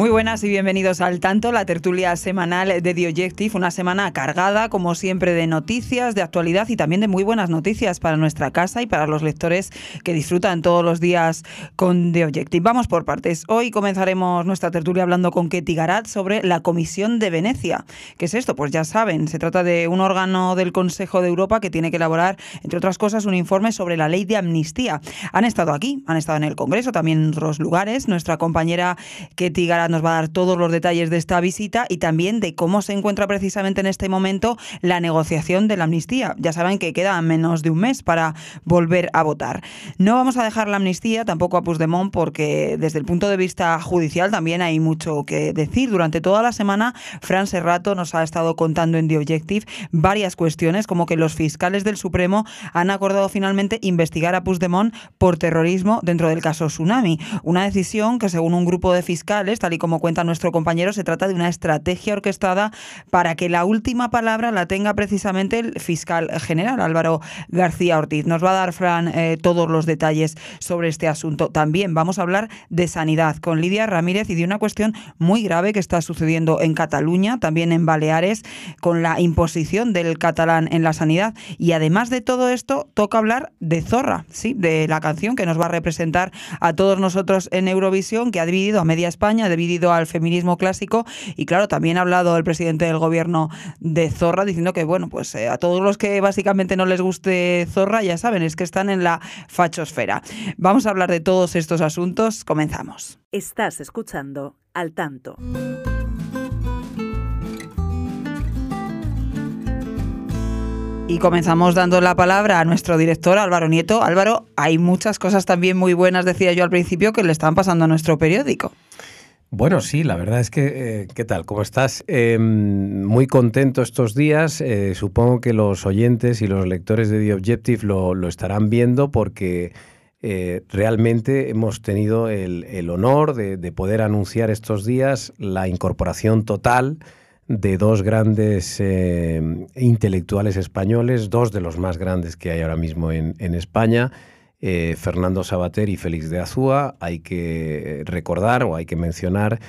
Muy buenas y bienvenidos al Tanto, la tertulia semanal de The Objective, una semana cargada, como siempre, de noticias, de actualidad y también de muy buenas noticias para nuestra casa y para los lectores que disfrutan todos los días con The Objective. Vamos por partes. Hoy comenzaremos nuestra tertulia hablando con Ketty Garat sobre la Comisión de Venecia. ¿Qué es esto? Pues ya saben, se trata de un órgano del Consejo de Europa que tiene que elaborar, entre otras cosas, un informe sobre la ley de amnistía. Han estado aquí, han estado en el Congreso, también en otros lugares. Nuestra compañera Ketty Garat nos va a dar todos los detalles de esta visita y también de cómo se encuentra precisamente en este momento la negociación de la amnistía. Ya saben que queda menos de un mes para volver a votar. No vamos a dejar la amnistía tampoco a Puigdemont porque desde el punto de vista judicial también hay mucho que decir. Durante toda la semana, Fran Serrato nos ha estado contando en The Objective varias cuestiones, como que los fiscales del Supremo han acordado finalmente investigar a Puigdemont por terrorismo dentro del caso Tsunami. Una decisión que, según un grupo de fiscales, tal y como cuenta nuestro compañero, se trata de una estrategia orquestada para que la última palabra la tenga precisamente el fiscal general, Álvaro García Ortiz. Nos va a dar, Fran, eh, todos los detalles sobre este asunto. También vamos a hablar de sanidad con Lidia Ramírez y de una cuestión muy grave que está sucediendo en Cataluña, también en Baleares, con la imposición del catalán en la sanidad. Y además de todo esto, toca hablar de Zorra, ¿sí? de la canción que nos va a representar a todos nosotros en Eurovisión, que ha dividido a media España, al feminismo clásico y claro, también ha hablado el presidente del gobierno de Zorra diciendo que bueno, pues eh, a todos los que básicamente no les guste Zorra, ya saben, es que están en la fachosfera. Vamos a hablar de todos estos asuntos, comenzamos. Estás escuchando al tanto. Y comenzamos dando la palabra a nuestro director Álvaro Nieto. Álvaro, hay muchas cosas también muy buenas, decía yo al principio, que le están pasando a nuestro periódico. Bueno, sí, la verdad es que, eh, ¿qué tal? ¿Cómo estás? Em, muy contento estos días. Eh, supongo que los oyentes y los lectores de The Objective lo, estarán viendo porque eh, realmente hemos tenido el, honor de, poder anunciar estos días la incorporación total de dos grandes intelectuales españoles, dos de los más grandes que hay ahora mismo en España. Eh, Fernando Sabater y Félix de Azúa. Hay que recordar o hay que mencionar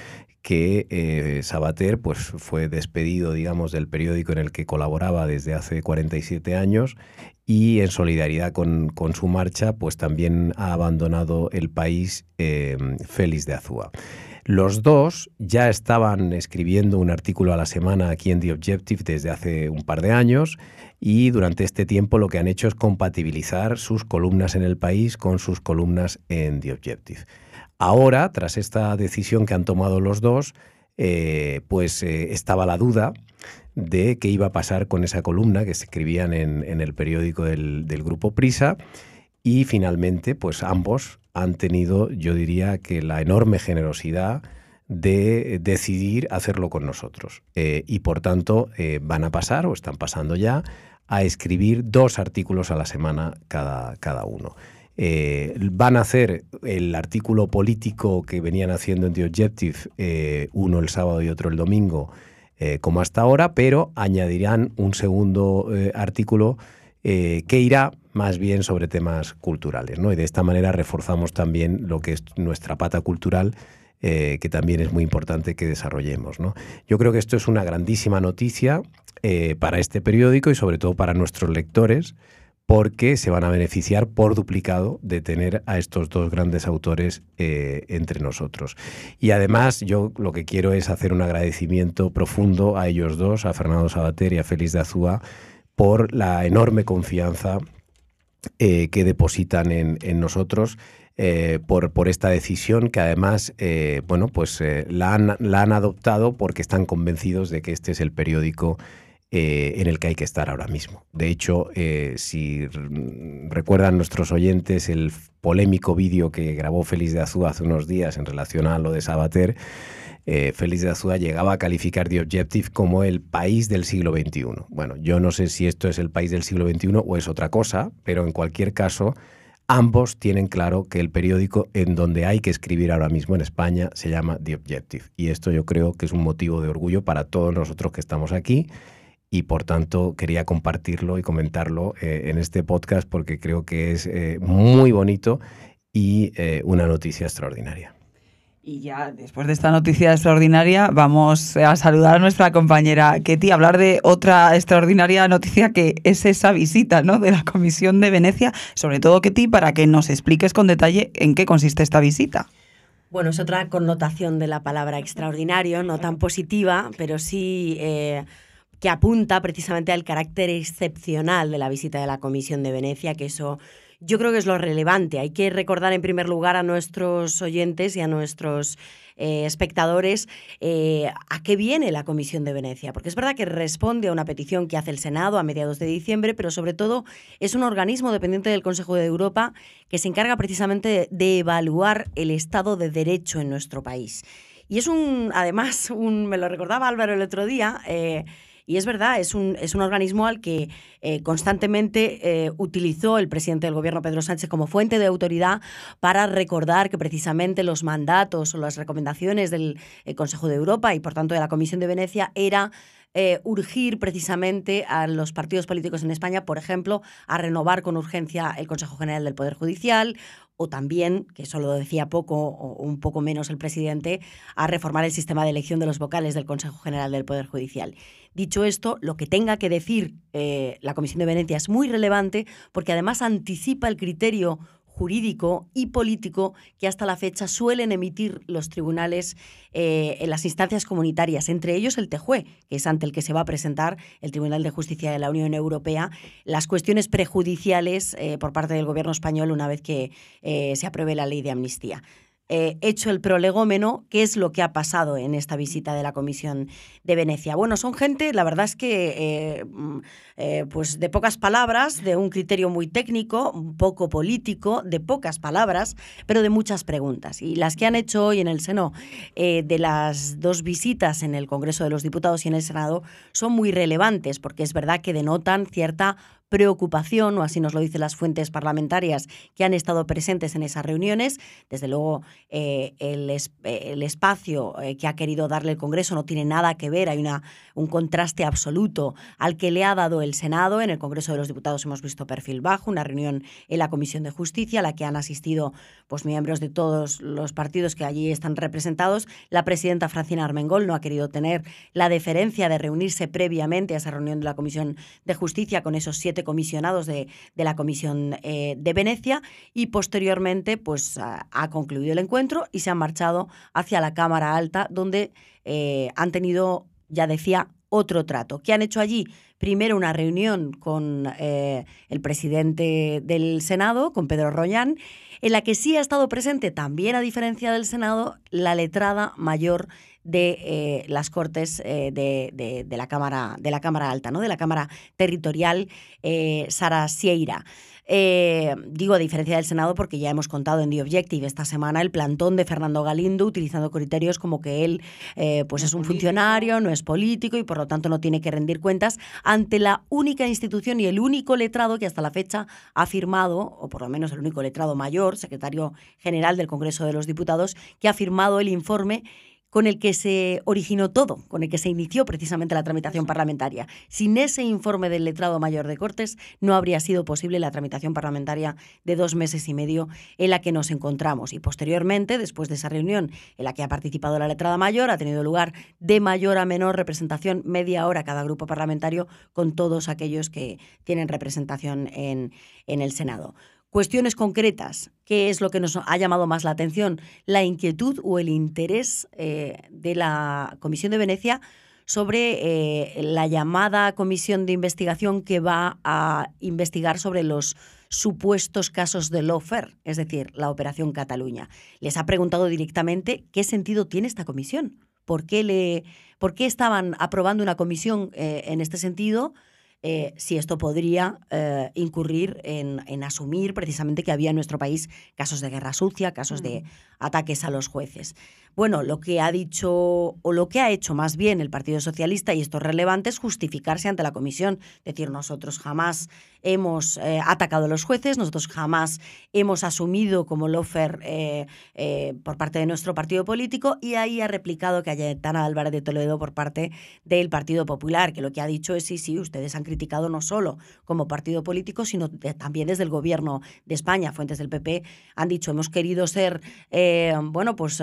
que eh, Sabater pues, fue despedido, digamos, del periódico en el que colaboraba desde hace 47 años y en solidaridad con, su marcha, pues también ha abandonado el país eh, Félix de Azúa. Los dos ya estaban escribiendo un artículo a la semana aquí en The Objective desde hace un par de años y durante este tiempo lo que han hecho es compatibilizar sus columnas en el país con sus columnas en The Objective. Ahora, tras esta decisión que han tomado los dos, eh, pues eh, estaba la duda de qué iba a pasar con esa columna que se escribían en, el periódico del, grupo Prisa y finalmente, pues ambos han tenido, yo diría que la enorme generosidad de decidir hacerlo con nosotros. Eh, y por tanto van a pasar, o están pasando ya, a escribir dos artículos a la semana cada, cada uno. Eh, van a hacer el artículo político que venían haciendo en The Objective, uno el sábado y otro el domingo, como hasta ahora, pero añadirán un segundo artículo que irá más bien sobre temas culturales. ¿no? Y de esta manera reforzamos también lo que es nuestra pata cultural, eh, que también es muy importante que desarrollemos. Yo creo que esto es una grandísima noticia eh, para este periódico y sobre todo para nuestros lectores, porque se van a beneficiar por duplicado de tener a estos dos grandes autores eh, entre nosotros. Y además yo lo que quiero es hacer un agradecimiento profundo a ellos dos, a Fernando Sabater y a Félix de Azúa, por la enorme confianza que depositan en, nosotros eh, por, esta decisión que además eh, bueno, pues, la, han, la, han, adoptado porque están convencidos de que este es el periódico en el que hay que estar ahora mismo. De hecho, si recuerdan nuestros oyentes el polémico vídeo que grabó Félix de Azúa hace unos días en relación a lo de Sabater, eh, Félix de Azúa llegaba a calificar The Objective como el país del siglo XXI. Bueno, yo no sé si esto es el país del siglo XXI o es otra cosa, pero en cualquier caso ambos tienen claro que el periódico en donde hay que escribir ahora mismo en España se llama The Objective. Y esto yo creo que es un motivo de orgullo para todos nosotros que estamos aquí y por tanto quería compartirlo y comentarlo eh, en este podcast porque creo que es eh, muy bonito y eh, una noticia extraordinaria. Y ya después de esta noticia extraordinaria, vamos a saludar a nuestra compañera Ketty, hablar de otra extraordinaria noticia que es esa visita ¿no? de la Comisión de Venecia. Sobre todo, Ketty, para que nos expliques con detalle en qué consiste esta visita. Bueno, es otra connotación de la palabra extraordinario, no tan positiva, pero sí eh, que apunta precisamente al carácter excepcional de la visita de la Comisión de Venecia, que eso yo creo que es lo relevante. Hay que recordar en primer lugar a nuestros oyentes y a nuestros eh, espectadores eh, a qué viene la Comisión de Venecia, porque es verdad que responde a una petición que hace el Senado a mediados de diciembre, pero sobre todo es un organismo dependiente del Consejo de Europa que se encarga precisamente de evaluar el Estado de Derecho en nuestro país. Y es un, además, un, me lo recordaba Álvaro el otro día, eh, y es verdad, es un, es un organismo al que eh, constantemente eh, utilizó el presidente del gobierno, Pedro Sánchez, como fuente de autoridad para recordar que precisamente los mandatos o las recomendaciones del eh, Consejo de Europa y por tanto de la Comisión de Venecia era urgir precisamente a los partidos políticos en España, por ejemplo, a renovar con urgencia el Consejo General del Poder Judicial o también, que eso lo decía poco o un poco menos el presidente, a reformar el sistema de elección de los vocales del Consejo General del Poder Judicial. Dicho esto, lo que tenga que decir eh, la Comisión de Venecia es muy relevante porque además anticipa el criterio jurídico y político que hasta la fecha suelen emitir los tribunales eh, en las instancias comunitarias, entre ellos el TEJUE, que es ante el que se va a presentar el Tribunal de Justicia de la Unión Europea, las cuestiones prejudiciales eh, por parte del Gobierno español una vez que se apruebe la ley de amnistía. Eh, hecho el prolegómeno, qué es lo que ha pasado en esta visita de la Comisión de Venecia. Bueno, son gente, la verdad es que eh, mm, eh, pues de pocas palabras, de un criterio muy técnico, un poco político, de pocas palabras, pero de muchas preguntas. Y las que han hecho hoy en el Seno de las dos visitas en el Congreso de los Diputados y en el Senado son muy relevantes, porque es verdad que denotan cierta preocupación, o así nos lo dicen las fuentes parlamentarias que han estado presentes en esas reuniones. Desde luego, eh, el, el, espacio eh, que ha querido darle el Congreso no tiene nada que ver, hay una, un contraste absoluto al que le ha dado el Senado. En el Congreso de los Diputados hemos visto perfil bajo, una reunión en la Comisión de Justicia, a la que han asistido pues, miembros de todos los partidos que allí están representados. La presidenta Francina Armengol no ha querido tener la deferencia de reunirse previamente a esa reunión de la Comisión de Justicia con esos siete comisionados de, la Comisión eh, de Venecia y posteriormente pues, ha, concluido el encuentro y se han marchado hacia la Cámara Alta donde eh, han tenido, ya decía, otro trato. ¿Qué han hecho allí? Primero una reunión con eh, el presidente del Senado, con Pedro Rollán, en la que sí ha estado presente, también a diferencia del Senado, la letrada mayor de eh, las Cortes eh, de, la Cámara, de la Cámara Alta, ¿no? de la Cámara Territorial, eh, Sara Sieira. digo a diferencia del Senado porque ya hemos contado en The Objective esta semana el plantón de Fernando Galindo utilizando criterios como que él pues es un funcionario, no es político y por lo tanto no tiene que rendir cuentas ante la única institución y el único letrado que hasta la fecha ha firmado, o por lo menos el único letrado mayor, secretario general del Congreso de los Diputados, que ha firmado el informe con el que se originó todo, con el que se inició precisamente la tramitación parlamentaria. Sin ese informe del letrado mayor de Cortes no habría sido posible la tramitación parlamentaria de dos meses y medio en la que nos encontramos. Y posteriormente, después de esa reunión en la que ha participado la letrada mayor, ha tenido lugar de mayor a menor representación, media hora cada grupo parlamentario, con todos aquellos que tienen representación en, en el Senado. Cuestiones concretas, ¿qué es lo que nos ha llamado más la atención? La inquietud o el interés eh, de la Comisión de Venecia sobre eh, la llamada comisión de investigación que va a investigar sobre los supuestos casos de Lofer, es decir, la Operación Cataluña. Les ha preguntado directamente qué sentido tiene esta comisión, por qué, le, por qué estaban aprobando una comisión eh, en este sentido eh, si esto podría eh, incurrir en, asumir precisamente que había en nuestro país casos de guerra sucia, casos de ataques a los jueces. Bueno, lo que ha dicho o lo que ha hecho más bien el Partido Socialista, y esto es relevante, es justificarse ante la comisión. Decir, nosotros jamás hemos eh, atacado a los jueces, nosotros jamás hemos asumido como lofer eh, eh, por parte de nuestro partido político, y ahí ha replicado que Cayetana Álvarez de Toledo por parte del Partido Popular, que lo que ha dicho es sí, sí, ustedes han criticado no solo como partido político, sino también desde el gobierno de España. Fuentes del PP han dicho, hemos querido ser, bueno, pues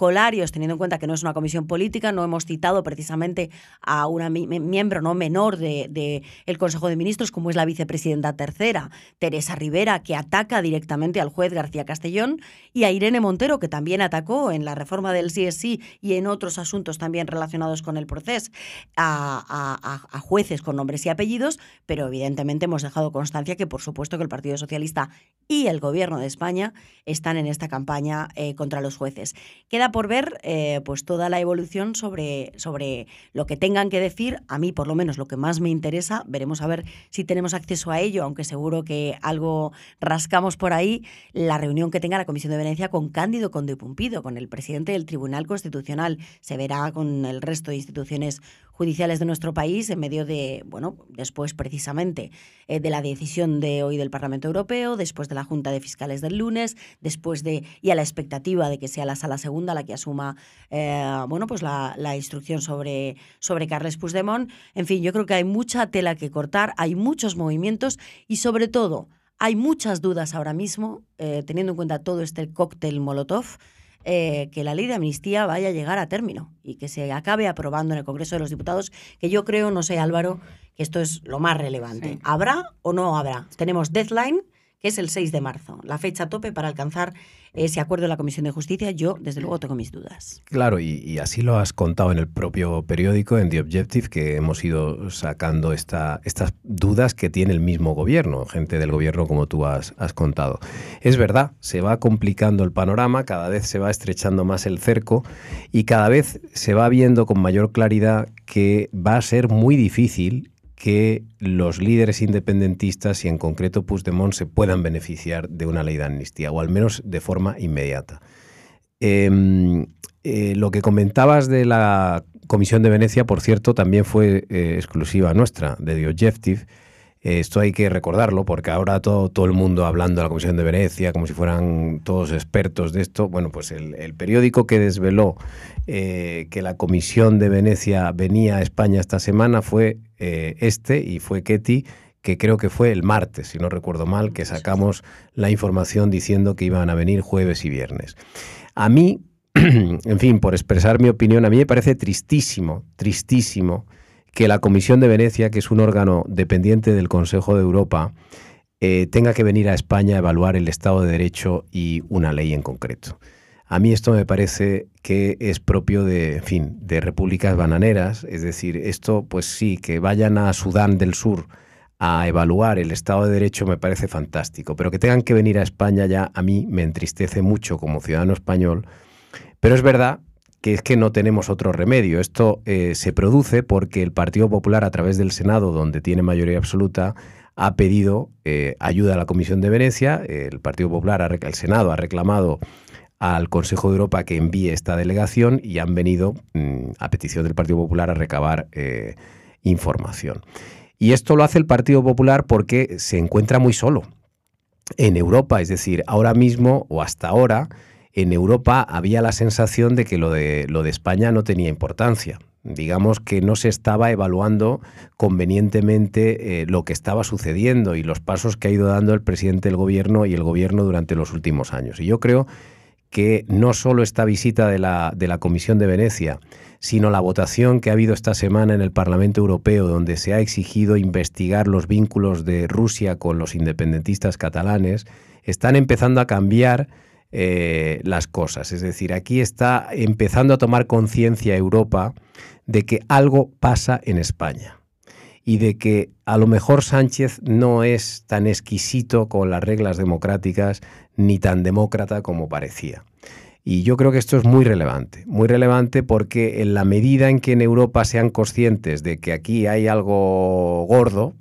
protocolarios teniendo en cuenta que no es una comisión política, no hemos citado precisamente a una miembro no menor del de, el Consejo de Ministros, como es la vicepresidenta tercera, Teresa Rivera, que ataca directamente al juez García Castellón, y a Irene Montero, que también atacó en la reforma del CSI y en otros asuntos también relacionados con el proceso a, jueces con nombres y apellidos, pero evidentemente hemos dejado constancia que por supuesto que el Partido Socialista y el Gobierno de España están en esta campaña eh, contra los jueces. Queda por ver eh, pues toda la evolución sobre, sobre lo que tengan que decir. A mí, por lo menos, lo que más me interesa, veremos a ver si tenemos acceso a ello, aunque seguro que algo rascamos por ahí, la reunión que tenga la Comisión de Venecia con Cándido Conde Pumpido, con el presidente del Tribunal Constitucional. Se verá con el resto de instituciones judiciales de nuestro país en medio de, bueno, después precisamente eh, de la decisión de hoy del Parlamento Europeo, después de la Junta de Fiscales del lunes, después de, y a la expectativa de que sea la Sala Segunda la que asuma, eh, bueno, pues la, instrucción sobre, sobre Carles Puigdemont. En fin, yo creo que hay mucha tela que cortar, hay muchos movimientos y sobre todo hay muchas dudas ahora mismo, eh, teniendo en cuenta todo este cóctel Molotov, eh, que la ley de amnistía vaya a llegar a término y que se acabe aprobando en el Congreso de los Diputados, que yo creo, no sé Álvaro, que esto es lo más relevante. ¿Habrá o no habrá? Tenemos deadline que es el 6 de marzo, la fecha tope para alcanzar ese acuerdo de la Comisión de Justicia. Yo, desde luego, tengo mis dudas. Claro, y, así lo has contado en el propio periódico, en The Objective, que hemos ido sacando esta, estas dudas que tiene el mismo gobierno, gente del gobierno como tú has, has contado. Es verdad, se va complicando el panorama, cada vez se va estrechando más el cerco y cada vez se va viendo con mayor claridad que va a ser muy difícil que los líderes independentistas y en concreto Puigdemont se puedan beneficiar de una ley de amnistía, o al menos de forma inmediata. Em, eh, lo que comentabas de la Comisión de Venecia, por cierto, también fue eh, exclusiva nuestra, de The Objective, esto hay que recordarlo porque ahora todo, todo el mundo hablando de la Comisión de Venecia como si fueran todos expertos de esto. Bueno, pues el, periódico que desveló eh, que la Comisión de Venecia venía a España esta semana fue eh, este y fue Ketty que creo que fue el martes, si no recuerdo mal, que sacamos la información diciendo que iban a venir jueves y viernes. A mí, en fin, por expresar mi opinión, a mí me parece tristísimo, tristísimo que la Comisión de Venecia, que es un órgano dependiente del Consejo de Europa, eh, tenga que venir a España a evaluar el Estado de Derecho y una ley en concreto. A mí esto me parece que es propio de, fin, de repúblicas bananeras, es decir, esto, pues sí, que vayan a Sudán del Sur a evaluar el Estado de Derecho me parece fantástico, pero que tengan que venir a España ya a mí me entristece mucho como ciudadano español, pero es verdad que es que no tenemos otro remedio. Esto eh, se produce porque el Partido Popular, a través del Senado, donde tiene mayoría absoluta, ha pedido eh, ayuda a la Comisión de Venecia. El Partido Popular, el Senado, ha reclamado al Consejo de Europa que envíe esta delegación y han venido, mm, a petición del Partido Popular, a recabar eh, información. Y esto lo hace el Partido Popular porque se encuentra muy solo en Europa, es decir, ahora mismo o hasta ahora, en Europa había la sensación de que lo de, lo de España no tenía importancia. Digamos que no se estaba evaluando convenientemente eh, lo que estaba sucediendo y los pasos que ha ido dando el presidente del gobierno y el gobierno durante los últimos años. Y yo creo que no solo esta visita de la, de la Comisión de Venecia, sino la votación que ha habido esta semana en el Parlamento Europeo, donde se ha exigido investigar los vínculos de Rusia con los independentistas catalanes, están empezando a cambiar eh, las cosas. Es decir, aquí está empezando a tomar conciencia Europa de que algo pasa en España y de que a lo mejor Sánchez no es tan exquisito con las reglas democráticas ni tan demócrata como parecía. Y yo creo que esto es muy relevante, muy relevante porque en la medida en que en Europa sean conscientes de que aquí hay algo gordo,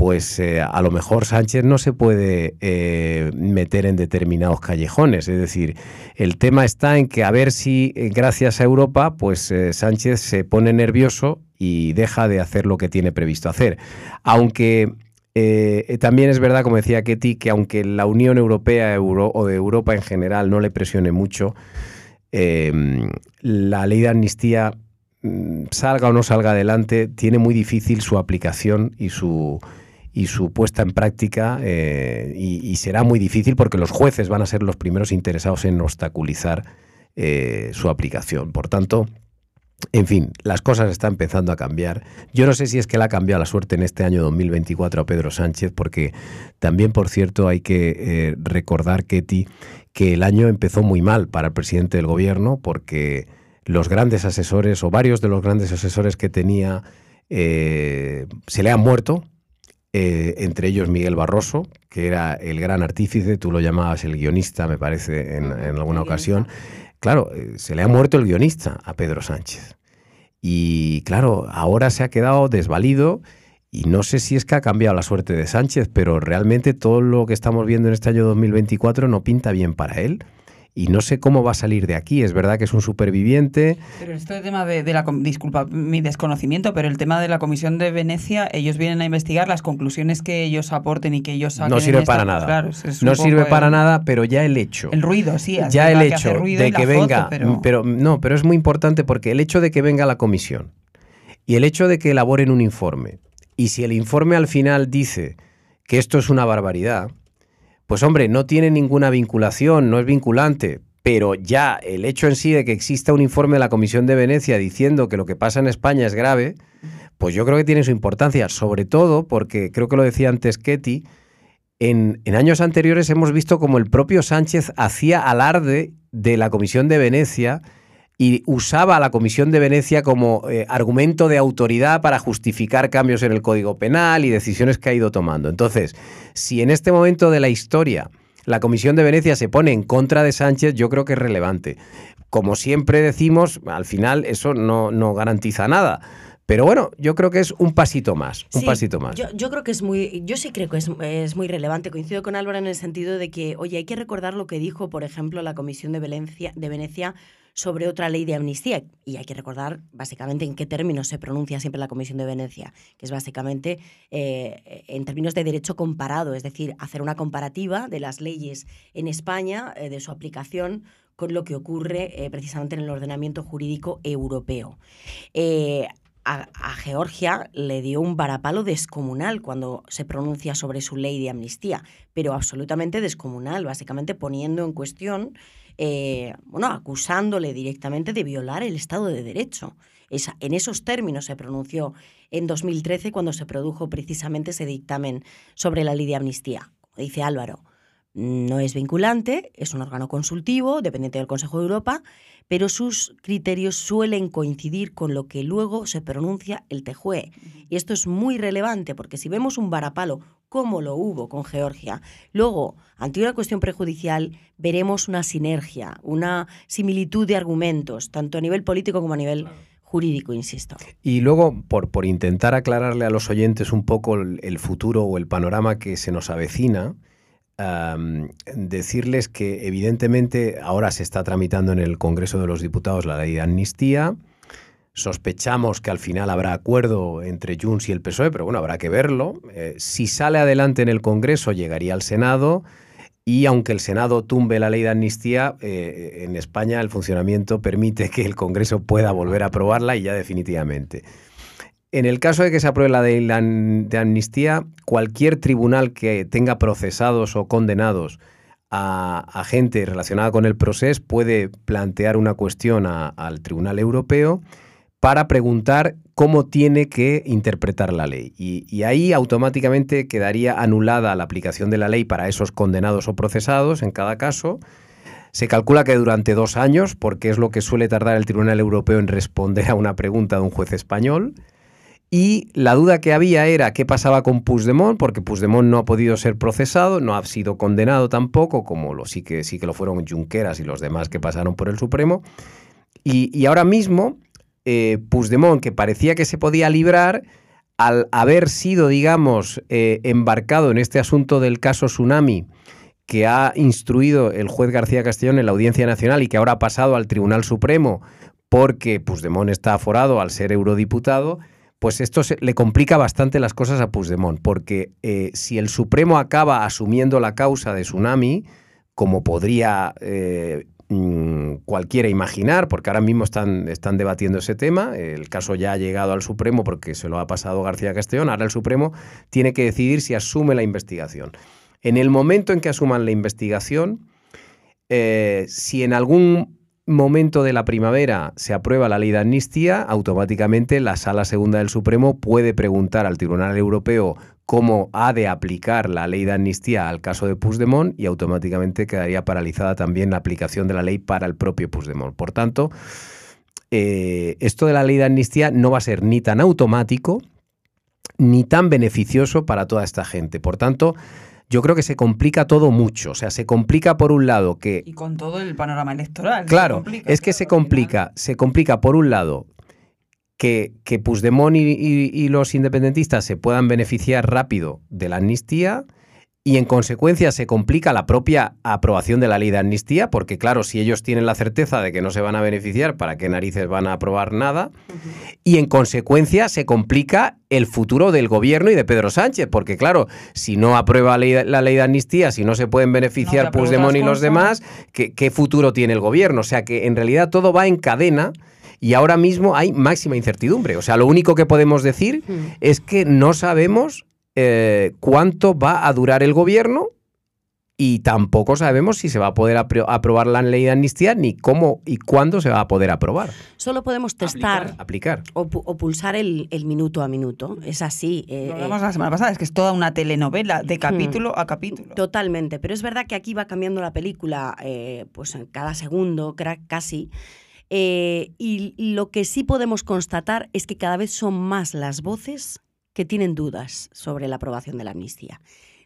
pues eh, a lo mejor Sánchez no se puede eh, meter en determinados callejones. Es decir, el tema está en que a ver si eh, gracias a Europa, pues Sánchez se pone nervioso y deja de hacer lo que tiene previsto hacer. Aunque también es verdad, como decía Ketty, que aunque la Unión Europea o de Europa en general no le presione mucho, la ley de amnistía mm, salga o no salga adelante, tiene muy difícil su aplicación y su, y su puesta en práctica eh, y, será muy difícil porque los jueces van a ser los primeros interesados en obstaculizar eh, su aplicación. Por tanto, en fin, las cosas están empezando a cambiar. Yo no sé si es que le ha cambiado la suerte en este año 2024 a Pedro Sánchez, porque también, por cierto, hay que eh, recordar, Ketty, que el año empezó muy mal para el presidente del gobierno, porque los grandes asesores o varios de los grandes asesores que tenía se le han muerto eh, entre ellos Miguel Barroso, que era el gran artífice, tú lo llamabas el guionista, me parece, en, alguna ocasión. Claro, eh, se le ha muerto el guionista a Pedro Sánchez. Y claro, ahora se ha quedado desvalido y no sé si es que ha cambiado la suerte de Sánchez, pero realmente todo lo que estamos viendo en este año 2024 no pinta bien para él y no sé cómo va a salir de aquí. Es verdad que es un superviviente. Pero este tema de, la. Disculpa mi desconocimiento, pero el tema de la Comisión de Venecia, ellos vienen a investigar las conclusiones que ellos aporten y que ellos saquen. No sirve para nada. no sirve para nada, pero ya el hecho. El ruido, sí. Ya el hecho de que venga. pero... no, pero es muy importante porque el hecho de que venga la comisión y el hecho de que elaboren un informe y si el informe al final dice que esto es una barbaridad, pues hombre, no tiene ninguna vinculación, no es vinculante, pero ya el hecho en sí de que exista un informe de la Comisión de Venecia diciendo que lo que pasa en España es grave, pues yo creo que tiene su importancia, sobre todo porque creo que lo decía antes Ketty, en, años anteriores hemos visto como el propio Sánchez hacía alarde de la Comisión de Venecia y usaba a la Comisión de Venecia como eh, argumento de autoridad para justificar cambios en el Código Penal y decisiones que ha ido tomando. Entonces, si en este momento de la historia la Comisión de Venecia se pone en contra de Sánchez, yo creo que es relevante. Como siempre decimos, al final eso no, no garantiza nada. Pero bueno, yo creo que es un pasito más, un pasito más. Yo, creo que es muy, yo sí creo que es, es, muy relevante. Coincido con Álvaro en el sentido de que, oye, hay que recordar lo que dijo, por ejemplo, la Comisión de, Valencia, de Venecia sobre otra ley de amnistía. Y hay que recordar básicamente en qué términos se pronuncia siempre la Comisión de Venecia, que es básicamente eh, en términos de derecho comparado, es decir, hacer una comparativa de las leyes en España, eh, de su aplicación con lo que ocurre eh, precisamente en el ordenamiento jurídico europeo. A, a, Georgia le dio un varapalo descomunal cuando se pronuncia sobre su ley de amnistía, pero absolutamente descomunal, básicamente poniendo en cuestión eh, bueno, acusándole directamente de violar el Estado de Derecho. en esos términos se pronunció en 2013 cuando se produjo precisamente ese dictamen sobre la ley de amnistía. Como dice Álvaro, no es vinculante, es un órgano consultivo, dependiente del Consejo de Europa, pero sus criterios suelen coincidir con lo que luego se pronuncia el TEJUE. Y esto es muy relevante porque si vemos un varapalo como lo hubo con Georgia, luego, ante una cuestión prejudicial, veremos una sinergia, una similitud de argumentos, tanto a nivel político como a nivel jurídico, insisto. Y luego, por, por intentar aclararle a los oyentes un poco el futuro o el panorama que se nos avecina, decirles que evidentemente ahora se está tramitando en el Congreso de los Diputados la ley de amnistía. Sospechamos que al final habrá acuerdo entre Junts y el PSOE, pero bueno, habrá que verlo. Eh, si sale adelante en el Congreso, llegaría al Senado. Y aunque el Senado tumbe la ley de amnistía, eh, en España el funcionamiento permite que el Congreso pueda volver a aprobarla y ya definitivamente. En el caso de que se apruebe la de, de amnistía, cualquier tribunal que tenga procesados o condenados a, gente relacionada con el proceso puede plantear una cuestión al Tribunal Europeo para preguntar cómo tiene que interpretar la ley. y, ahí automáticamente quedaría anulada la aplicación de la ley para esos condenados o procesados en cada caso. Se calcula que durante dos años, porque es lo que suele tardar el Tribunal Europeo en responder a una pregunta de un juez español. Y la duda que había era qué pasaba con Puigdemont, porque Puigdemont no ha podido ser procesado, no ha sido condenado tampoco, como lo, sí, que, sí que lo fueron Junqueras y los demás que pasaron por el Supremo. Y, ahora mismo, eh, que parecía que se podía librar, al haber sido, digamos, eh, embarcado en este asunto del caso Tsunami, que ha instruido el juez García Castellón en la Audiencia Nacional y que ahora ha pasado al Tribunal Supremo porque Puigdemont está aforado al ser eurodiputado, pues esto le complica bastante las cosas a Puigdemont, porque eh, si el Supremo acaba asumiendo la causa de Tsunami, como podría eh, mm, cualquiera imaginar, porque ahora mismo están, están debatiendo ese tema, el caso ya ha llegado al Supremo porque se lo ha pasado García Castellón, ahora el Supremo tiene que decidir si asume la investigación. En el momento en que asuman la investigación, eh, si en algún momento de la primavera se aprueba la ley de amnistía, automáticamente la Sala Segunda del Supremo puede preguntar al Tribunal Europeo cómo ha de aplicar la ley de amnistía al caso de Puigdemont y automáticamente quedaría paralizada también la aplicación de la ley para el propio Puigdemont. Por tanto, eh, esto de la ley de amnistía no va a ser ni tan automático ni tan beneficioso para toda esta gente. Por tanto, yo creo que se complica todo mucho. O sea, se complica por un lado que... Y con todo el panorama electoral. Claro, es que se complica, se complica por un lado que, que Puigdemont y, los independentistas se puedan beneficiar rápido de la amnistía y en consecuencia se complica la propia aprobación de la ley de amnistía, porque claro, si ellos tienen la certeza de que no se van a beneficiar, ¿para qué narices van a aprobar nada? Y en consecuencia se complica el futuro del gobierno y de Pedro Sánchez, porque claro, si no aprueba la ley, de amnistía, si no se pueden beneficiar no Puigdemont y los demás, ¿qué, futuro tiene el gobierno? O sea que en realidad todo va en cadena. Y ahora mismo hay máxima incertidumbre. O sea, lo único que podemos decir es que no sabemos eh, cuánto va a durar el gobierno y tampoco sabemos si se va a poder aprobar la ley de amnistía ni cómo y cuándo se va a poder aprobar. Solo podemos testar aplicar, O, pulsar el, minuto a minuto. Es así. Eh, Lo hablamos la semana pasada, es que es toda una telenovela de hmm. capítulo a capítulo. Totalmente, pero es verdad que aquí va cambiando la película eh, pues en cada segundo, casi. Y lo que sí podemos constatar es que cada vez son más las voces que tienen dudas sobre la aprobación de la amnistía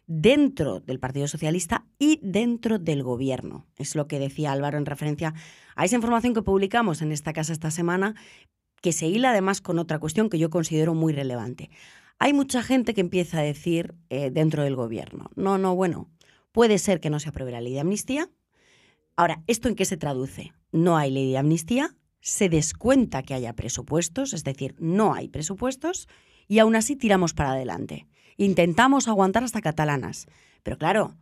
dentro del Partido Socialista y dentro del gobierno. Es lo que decía Álvaro en referencia a esa información que publicamos en esta casa esta semana, que se hila además con otra cuestión que yo considero muy relevante. Hay mucha gente que empieza a decir eh, dentro del gobierno, no, no, bueno, puede ser que no se apruebe la ley de amnistía. Ahora, ¿esto en qué se traduce? No hay ley de amnistía, se descuenta que haya presupuestos, es decir, no hay presupuestos, y aún así tiramos para adelante. Intentamos aguantar hasta catalanas. Pero claro,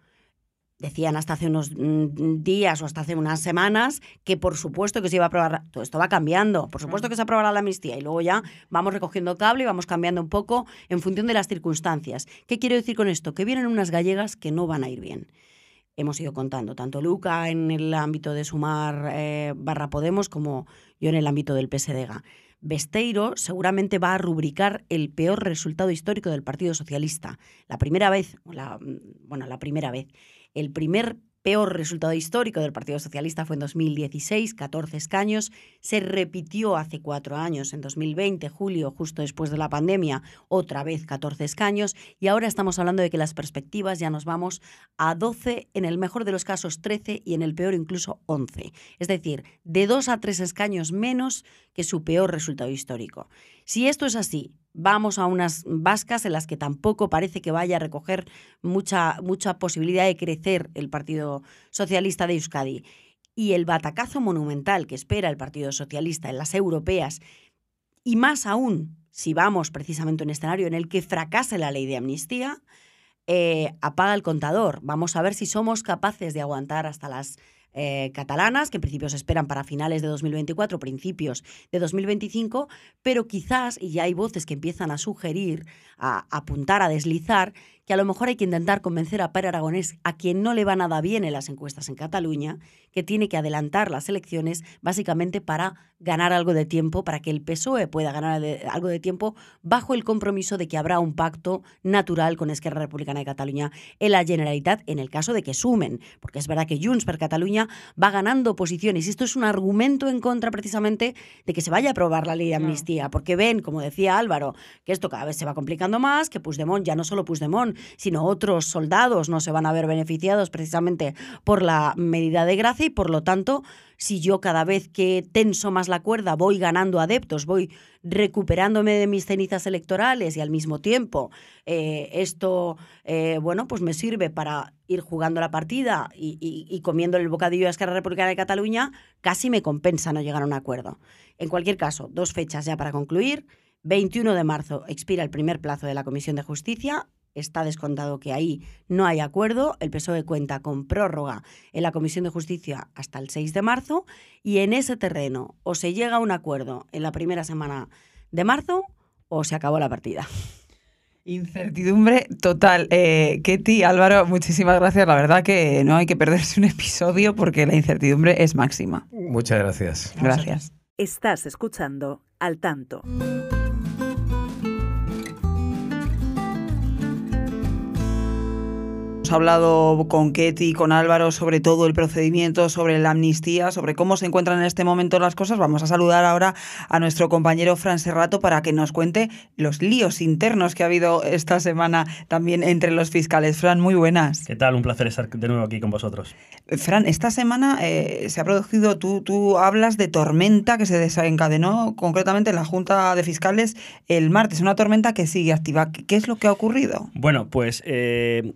decían hasta hace unos mm, días o hasta hace unas semanas que por supuesto que se iba a aprobar, todo esto va cambiando, por supuesto que se aprobará la amnistía y luego ya vamos recogiendo cable y vamos cambiando un poco en función de las circunstancias. ¿Qué quiero decir con esto? Que vienen unas gallegas que no van a ir bien. Hemos ido contando, tanto Luca en el ámbito de Sumar eh, barra Podemos como yo en el ámbito del PSDG. Besteiro seguramente va a rubricar el peor resultado histórico del Partido Socialista. La primera vez, la, mm, bueno, la primera vez, el primer peor resultado histórico del Partido Socialista fue en 2016, 14 escaños. Se repitió hace cuatro años, en 2020, julio, justo después de la pandemia, otra vez 14 escaños. Y ahora estamos hablando de que las perspectivas ya nos vamos a 12, en el mejor de los casos 13 y en el peor incluso 11. Es decir, de dos a tres escaños menos que su peor resultado histórico. Si esto es así, vamos a unas vascas en las que tampoco parece que vaya a recoger mucha, mucha posibilidad de crecer el Partido Socialista de Euskadi. Y el batacazo monumental que espera el Partido Socialista en las europeas, y más aún si vamos precisamente a un escenario en el que fracase la ley de amnistía, eh, apaga el contador. Vamos a ver si somos capaces de aguantar hasta las eh, catalanas, que en principio se esperan para finales de 2024, principios de 2025, pero quizás, y ya hay voces que empiezan a sugerir, a, apuntar, a deslizar, que a lo mejor hay que intentar convencer a Pere Aragonés, a quien no le va nada bien en las encuestas en Cataluña, que tiene que adelantar las elecciones básicamente para ganar algo de tiempo, para que el PSOE pueda ganar algo de tiempo bajo el compromiso de que habrá un pacto natural con Esquerra Republicana de Cataluña en la Generalitat en el caso de que sumen, porque es verdad que Junts per Cataluña va ganando posiciones y esto es un argumento en contra precisamente de que se vaya a aprobar la ley de amnistía, porque ven, como decía Álvaro, que esto cada vez se va complicando más, que Puigdemont, ya no solo Puigdemont, sino otros soldados no se van a ver beneficiados precisamente por la medida de gracia y por lo tanto si yo cada vez que tenso más la cuerda voy ganando adeptos, voy recuperándome de mis cenizas electorales y al mismo tiempo eh, esto, eh, bueno, pues me sirve para ir jugando la partida y, comiendo el bocadillo de Esquerra Republicana de Cataluña, casi me compensa no llegar a un acuerdo. En cualquier caso, dos fechas ya para concluir. 21 de marzo expira el primer plazo de la Comisión de Justicia está descontado que ahí no hay acuerdo. El PSOE cuenta con prórroga en la Comisión de Justicia hasta el 6 de marzo y en ese terreno o se llega a un acuerdo en la primera semana de marzo o se acabó la partida. Incertidumbre total. Eh, Ketty, Álvaro, muchísimas gracias. La verdad que no hay que perderse un episodio porque la incertidumbre es máxima. Muchas gracias. Gracias. Estás escuchando al tanto. Hablado con Ketty y con Álvaro sobre todo el procedimiento, sobre la amnistía, sobre cómo se encuentran en este momento las cosas. Vamos a saludar ahora a nuestro compañero Fran Serrato para que nos cuente los líos internos que ha habido esta semana también entre los fiscales. Fran, muy buenas. ¿Qué tal? Un placer estar de nuevo aquí con vosotros. Fran, esta semana eh, se ha producido, tú, tú hablas de tormenta que se desencadenó concretamente en la Junta de Fiscales el martes, una tormenta que sigue activa. ¿Qué es lo que ha ocurrido? Bueno, pues eh,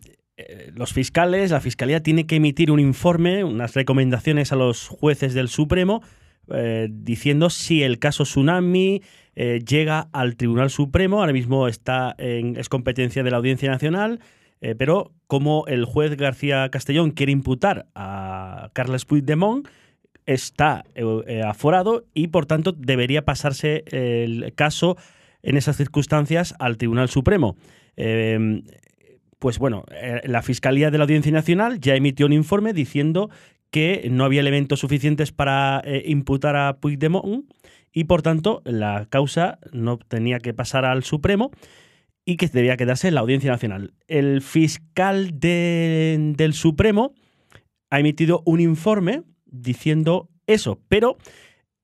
los fiscales, la Fiscalía tiene que emitir un informe, unas recomendaciones a los jueces del Supremo, eh, diciendo si el caso Tsunami eh, llega al Tribunal Supremo, ahora mismo está en, es competencia de la Audiencia Nacional, pero como el juez García Castellón quiere imputar a Carles Puigdemont, está aforado y por tanto debería pasarse el caso en esas circunstancias al Tribunal Supremo pues bueno, eh, la Fiscalía de la Audiencia Nacional ya emitió un informe diciendo que no había elementos suficientes para eh, imputar a Puigdemont y por tanto la causa no tenía que pasar al Supremo y que debía quedarse en la Audiencia Nacional. El fiscal del Supremo ha emitido un informe diciendo eso, pero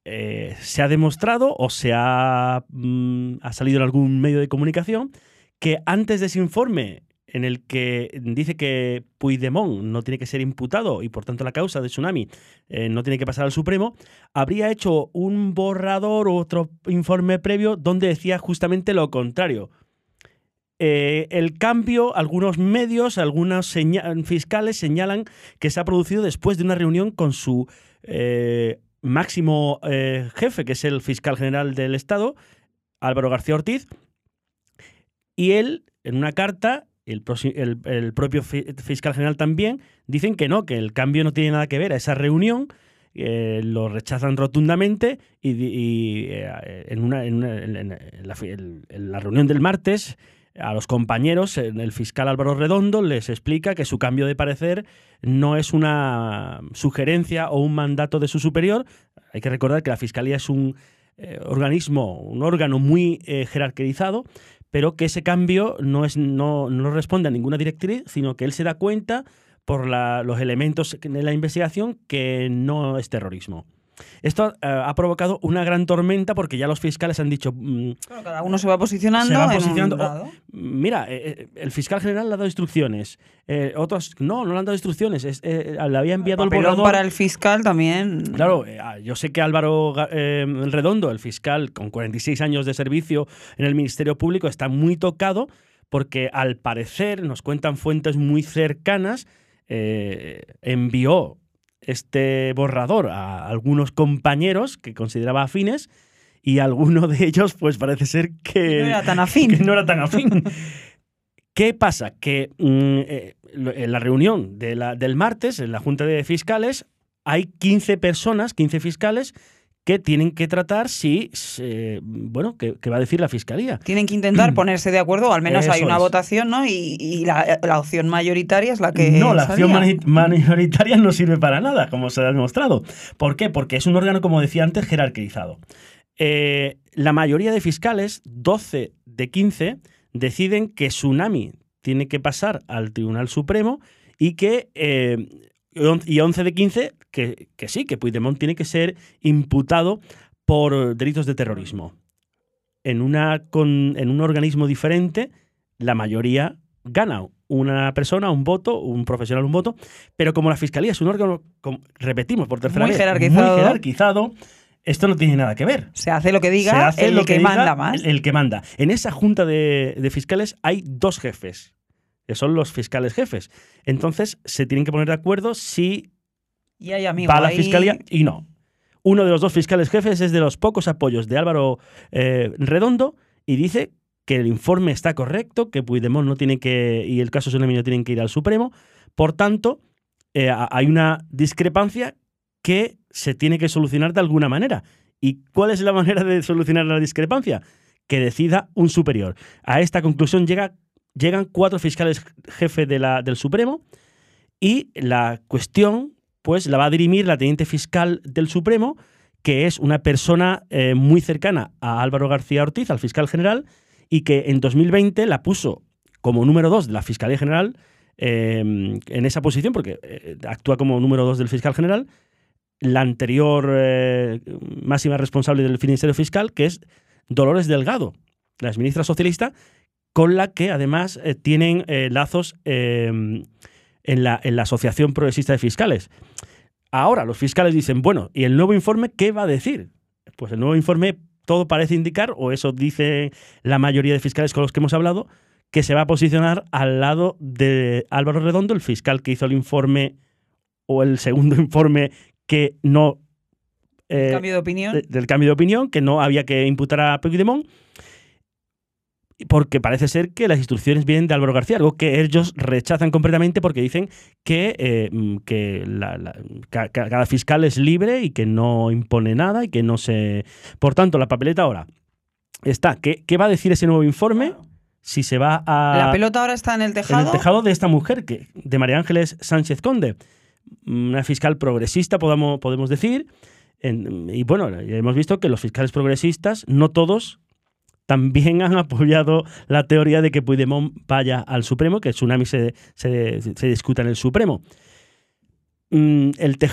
eh, se ha demostrado o se ha, mm, ha salido en algún medio de comunicación que antes de ese informe en el que dice que Puigdemont no tiene que ser imputado y por tanto la causa de tsunami eh, no tiene que pasar al Supremo, habría hecho un borrador o otro informe previo donde decía justamente lo contrario. Eh, el cambio, algunos medios, algunos fiscales señalan que se ha producido después de una reunión con su eh, máximo jefe, que es el fiscal general del Estado, Álvaro García Ortiz, y él, en una carta, el, el, propio fiscal general también, dicen que no, que el cambio no tiene nada que ver a esa reunión, eh, lo rechazan rotundamente y, eh, en, una, en, la, reunión del martes a los compañeros, el fiscal Álvaro Redondo les explica que su cambio de parecer no es una sugerencia o un mandato de su superior. Hay que recordar que la Fiscalía es un eh, organismo, un órgano muy jerarquizado, pero que ese cambio no, es, no, no responde a ninguna directriz, sino que él se da cuenta por los elementos de la investigación que no es terrorismo. Esto eh, ha provocado una gran tormenta porque ya los fiscales han dicho. Mm, cada uno se va posicionando. Oh, mira, eh, eh, el fiscal general le ha dado instrucciones. otros no, no le han dado instrucciones. le había enviado el, el borrador. para el fiscal también. Claro, ah, yo sé que Álvaro Redondo, el fiscal con 46 años de servicio en el Ministerio Público, está muy tocado porque al parecer, nos cuentan fuentes muy cercanas, envió este borrador a algunos compañeros que consideraba afines y alguno de ellos pues parece ser que no era tan afín. Que no era tan afín. ¿Qué pasa? Que mm, eh, en la reunión de la, del martes, en la Junta de Fiscales, hay 15 personas, 15 fiscales, que tienen que tratar si, bueno, que, que va a decir la fiscalía. Tienen que intentar ponerse de acuerdo, o al menos hay una es. votación, ¿no? Y, y la, la opción mayoritaria es la que. no, la salía. mani- mayoritaria no sirve para nada, como se ha demostrado. ¿Por qué? Porque es un órgano, como decía antes, jerarquizado. Eh, la mayoría de fiscales, 12 de 15, deciden que Tsunami tiene que pasar al Tribunal Supremo y que eh, y 11 de 15 que, que sí, que Puigdemont tiene que ser imputado por delitos de terrorismo. En, una, con, en un organismo diferente, la mayoría gana. Una persona, un voto, un profesional, un voto. Pero como la fiscalía es un órgano, como- repetimos por tercera Muy vez, jerarquizado. muy jerarquizado, esto no tiene nada que ver. Se hace lo que diga Se hace el lo que, diga manda más. El, el que manda. En esa junta de, de fiscales hay dos jefes, que son los fiscales jefes. Entonces se tienen que poner de acuerdo si Y hay amigos va a la ahí- fiscalía y no. Uno de los dos fiscales jefes es de los pocos apoyos de Álvaro eh, Redondo y dice que el informe está correcto, que Puigdemont no tiene que y el caso Tsunami no tienen que ir al Supremo. Por tanto, eh, hay una discrepancia que se tiene que solucionar de alguna manera. ¿Y cuál es la manera de solucionar la discrepancia? Que decida un superior. A esta conclusión llega, llegan cuatro fiscales jefe de la, del Supremo y la cuestión pues la va a dirimir la teniente fiscal del Supremo, que es una persona eh, muy cercana a Álvaro García Ortiz, al fiscal general, y que en 2020 la puso como número dos de la Fiscalía General eh, en esa posición, porque eh, actúa como número dos del fiscal general, la anterior eh, máxima responsable del Ministerio Fiscal, que es Dolores Delgado, la exministra socialista, con la que además eh, tienen eh, lazos eh, en, la, en la Asociación Progresista de Fiscales. Ahora los fiscales dicen, bueno, ¿y el nuevo informe qué va a decir? Pues el nuevo informe todo parece indicar, o eso dice la mayoría de fiscales con los que hemos hablado, que se va a posicionar al lado de Álvaro Redondo, el fiscal que hizo el informe o el segundo informe que no... eh, Cambio de opinión. de- del cambio de opinión, que no había que imputar a Puigdemont, porque parece ser que las instrucciones vienen de Álvaro García, algo que ellos rechazan completamente porque dicen que, eh, mm, que la- la- cada fiscal es libre y que no impone nada y que no se... Por tanto, la papeleta ahora está. ¿Qué, qué va a decir ese nuevo informe? Si se va a La pelota ahora está en el en tejado. el tejado de esta mujer, que, de María Ángeles Sánchez Conde, una fiscal progresista, podamos, podemos decir. En- y bueno, ya hemos visto que los fiscales progresistas, no todos, también han apoyado la teoría de que Puigdemont vaya al Supremo, que tsunami se, se, discuta en el Supremo. Mm,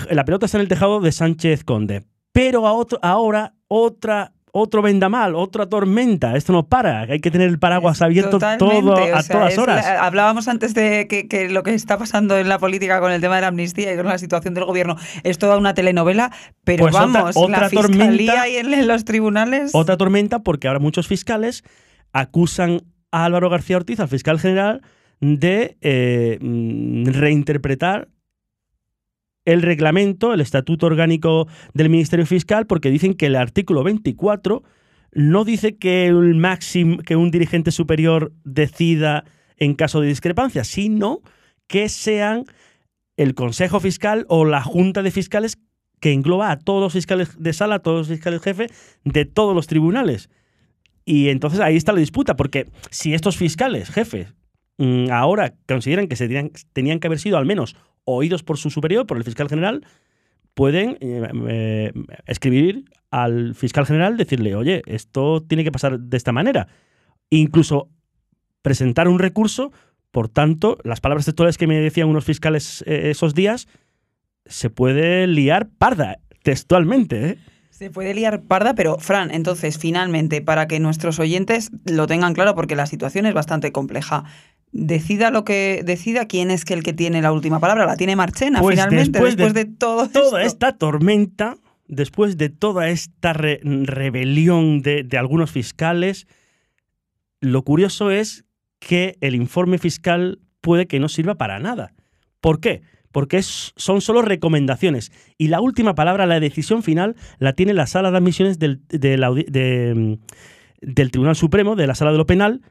la pelota está en el tejado de Sánchez Conde. Pero ahora otra, otro vendamal, otra tormenta. Esto no para. Hay que tener el paraguas abierto Totalmente, todo, o a sea, todas horas. la- hablábamos antes de que, que lo que está pasando en la política con el tema de la amnistía y con la situación del gobierno es toda una telenovela, pero Pues vamos, otra la fiscalía tormenta- y en, en los tribunales. Otra tormenta porque ahora muchos fiscales acusan a Álvaro García Ortiz, al fiscal general, de eh, mm, reinterpretar el reglamento, el estatuto orgánico del Ministerio Fiscal, porque dicen que el artículo 24 no dice que, el máximo, que un dirigente superior decida en caso de discrepancia, sino que sean el Consejo Fiscal o la Junta de Fiscales que engloba a todos los fiscales de sala, a todos los fiscales jefe de todos los tribunales. Y entonces ahí está la disputa, porque si estos fiscales jefes mm, ahora consideran que se tenían que haber sido al menos oídos por su superior, por el fiscal general, pueden eh, eh, escribir al fiscal general, decirle, oye, esto tiene que pasar de esta manera. Incluso presentar un recurso, por tanto, las palabras textuales que me decían unos fiscales eh, esos días, se puede liar parda, textualmente. Se puede liar parda, pero Fran, entonces, finalmente, para que nuestros oyentes lo tengan claro, porque la situación es bastante compleja, decida lo que decida quién es que el que tiene la última palabra, la tiene Marchena, Pues finalmente, después después, de de, todo toda esto. esta tormenta, después de toda esta re- rebelión de, de algunos fiscales, lo curioso es que el informe fiscal puede que no sirva para nada. ¿Por qué? Porque es- son solo recomendaciones. Y la última palabra, la decisión final, la tiene la sala de admisiones del, de la mm, del Tribunal Supremo, de la sala de lo penal,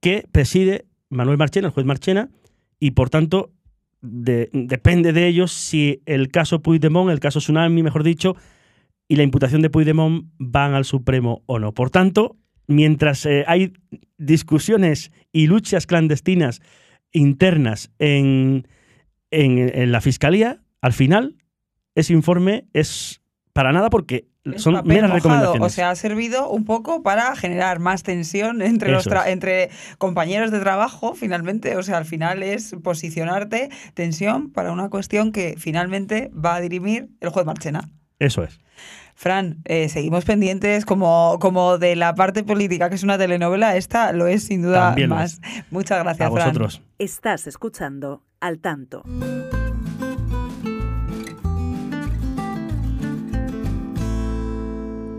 que preside Manuel Marchena, el juez Marchena, y por tanto de- depende de ellos si el caso Puigdemont, el caso Tsunami, mejor dicho, y la imputación de Puigdemont van al Supremo o no. Por tanto, mientras eh, hay discusiones y luchas clandestinas internas en, en, la Fiscalía, al final ese informe es para nada porque son meras recomendaciones. O sea, ha servido un poco para generar más tensión entre, los entre compañeros de trabajo, finalmente. O sea, al final es posicionarte tensión para una cuestión que finalmente va a dirimir el juez Marchena. Eso es. Fran, eh, seguimos pendientes como, como de la parte política, que es una telenovela, esta lo es sin duda más. Muchas gracias, a vosotros. Estás escuchando al tanto.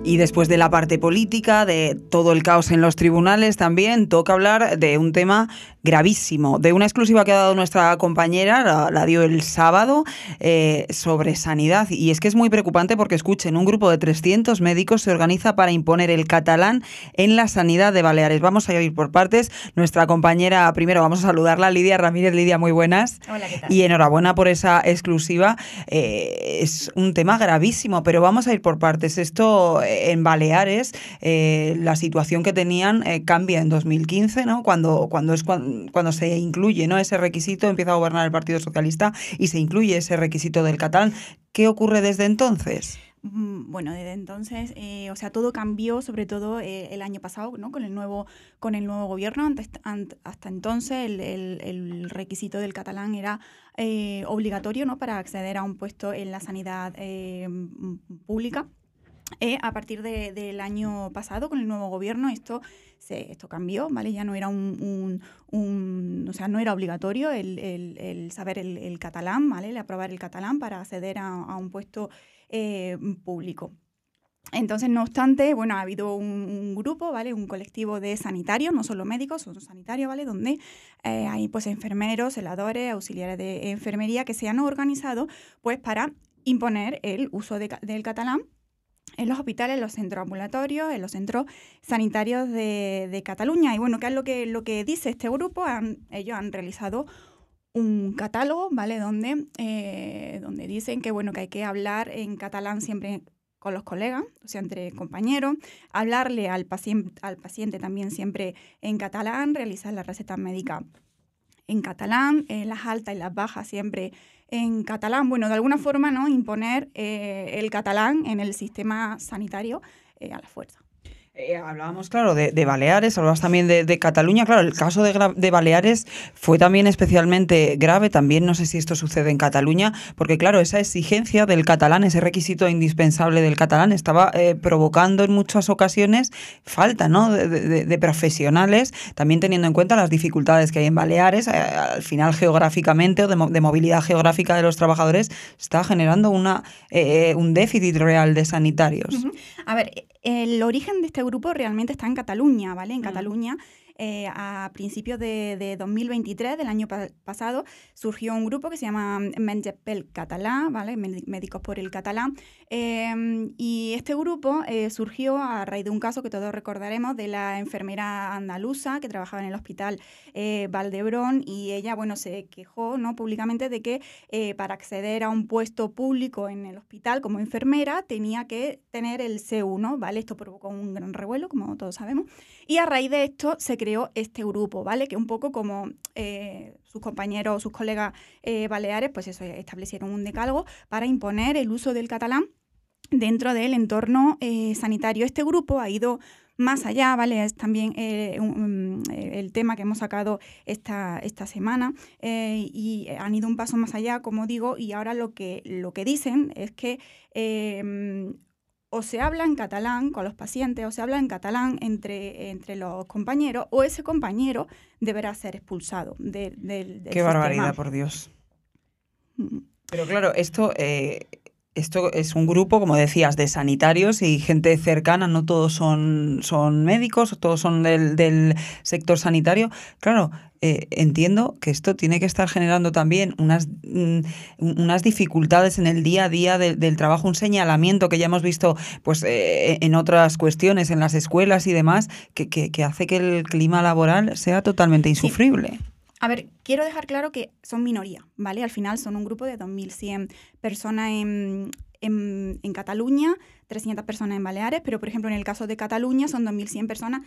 Y después de la parte política, de todo el caos en los tribunales, también toca hablar de un tema gravísimo, de una exclusiva que ha dado nuestra compañera, la, dio el sábado, eh, sobre sanidad. Y es que es muy preocupante porque, escuchen, un grupo de 300 médicos se organiza para imponer el catalán en la sanidad de Baleares. Vamos a ir por partes. Nuestra compañera, primero vamos a saludarla, Lidia Ramírez. Lidia, muy buenas. Hola, ¿qué tal? Y enhorabuena por esa exclusiva. Eh, es un tema gravísimo, pero vamos a ir por partes. Esto en Baleares eh, la situación que tenían eh, cambia en 2015, ¿no? Cuando, cuando es cuando, se incluye ¿no? ese requisito, empieza a gobernar el Partido Socialista y se incluye ese requisito del catalán. ¿Qué ocurre desde entonces? Mm, bueno, desde entonces, eh, o sea, todo cambió, sobre todo el año pasado, ¿no? Con el nuevo, con el nuevo gobierno. hasta entonces, el, requisito del catalán era obligatorio, ¿no? Para acceder a un puesto en la sanidad pública. Eh, a partir del año pasado, con el nuevo gobierno, esto, esto cambió, ¿vale? Ya no era un, o sea, no era obligatorio el, saber el, catalán, ¿vale? El aprobar el catalán para acceder a, un puesto eh, público. Entonces, no obstante, bueno, ha habido un, grupo, ¿vale? Un colectivo de sanitarios, no solo médicos, son sanitarios, ¿vale? Donde eh, hay pues enfermeros, celadores, auxiliares de enfermería que se han organizado pues para imponer el uso del catalán en los hospitales, en los centros ambulatorios, en los centros sanitarios de, Cataluña. Y bueno, ¿qué es lo que, lo que dice este grupo? ellos han realizado un catálogo, ¿vale? Donde, eh, donde dicen que, bueno, que hay que hablar en catalán siempre con los colegas, o sea, entre compañeros, hablarle al paciente, al paciente también siempre en catalán, realizar la receta médica en catalán, eh, las altas y las bajas siempre en catalán. Bueno, de alguna forma, ¿no? Imponer eh, el catalán en el sistema sanitario eh, a la fuerza. Eh, hablábamos, claro, de, Baleares, hablabas también de, Cataluña. Claro, el caso de, Baleares fue también especialmente grave. También no sé si esto sucede en Cataluña, porque, claro, esa exigencia del catalán, ese requisito indispensable del catalán, estaba eh, provocando en muchas ocasiones falta ¿no? de, profesionales, también teniendo en cuenta las dificultades que hay en Baleares. Eh, al final, geográficamente o de, movilidad geográfica de los trabajadores, está generando una, un déficit real de sanitarios. A ver, el origen de este grupo realmente está en Cataluña, ¿vale? En mm. Cataluña eh, a principios de, 2023, del año pasado, surgió un grupo que se llama Mengepel Catalá, ¿vale? Médicos por el Catalán. Em, y este grupo eh, surgió a raíz de un caso que todos recordaremos de la enfermera andaluza que trabajaba en el hospital eh, Valdebrón y ella, bueno, se quejó ¿no? públicamente de que para acceder a un puesto público en el hospital como enfermera tenía que tener el C1, ¿vale? Esto provocó un gran revuelo, como todos sabemos. Y a raíz de esto se creó este grupo, ¿vale? Que un poco como eh, sus compañeros, sus colegas eh, baleares, pues eso, establecieron un decálogo para imponer el uso del catalán dentro del entorno eh, sanitario. Este grupo ha ido más allá, ¿vale? Es también el tema que hemos sacado esta, esta semana y han ido un paso más allá, como digo, y ahora lo que, lo que dicen es que o se habla en catalán con los pacientes o se habla en catalán entre, entre los compañeros o ese compañero deberá ser expulsado del Qué barbaridad, por Dios. Mm. Pero claro, esto, eh, esto es un grupo, como decías, de sanitarios y gente cercana, no todos son, son médicos, todos son del, del sector sanitario. Claro, eh, entiendo que esto tiene que estar generando también unas, mm, unas dificultades en el día a día del trabajo, un señalamiento que ya hemos visto pues, eh, en otras cuestiones, en las escuelas y demás, que, que, hace que el clima laboral sea totalmente insufrible. A ver, quiero dejar claro que son minoría, ¿vale? Al final son un grupo de 2.100 personas en, en, en Cataluña, 300 personas en Baleares, pero por ejemplo en el caso de Cataluña son 2.100 personas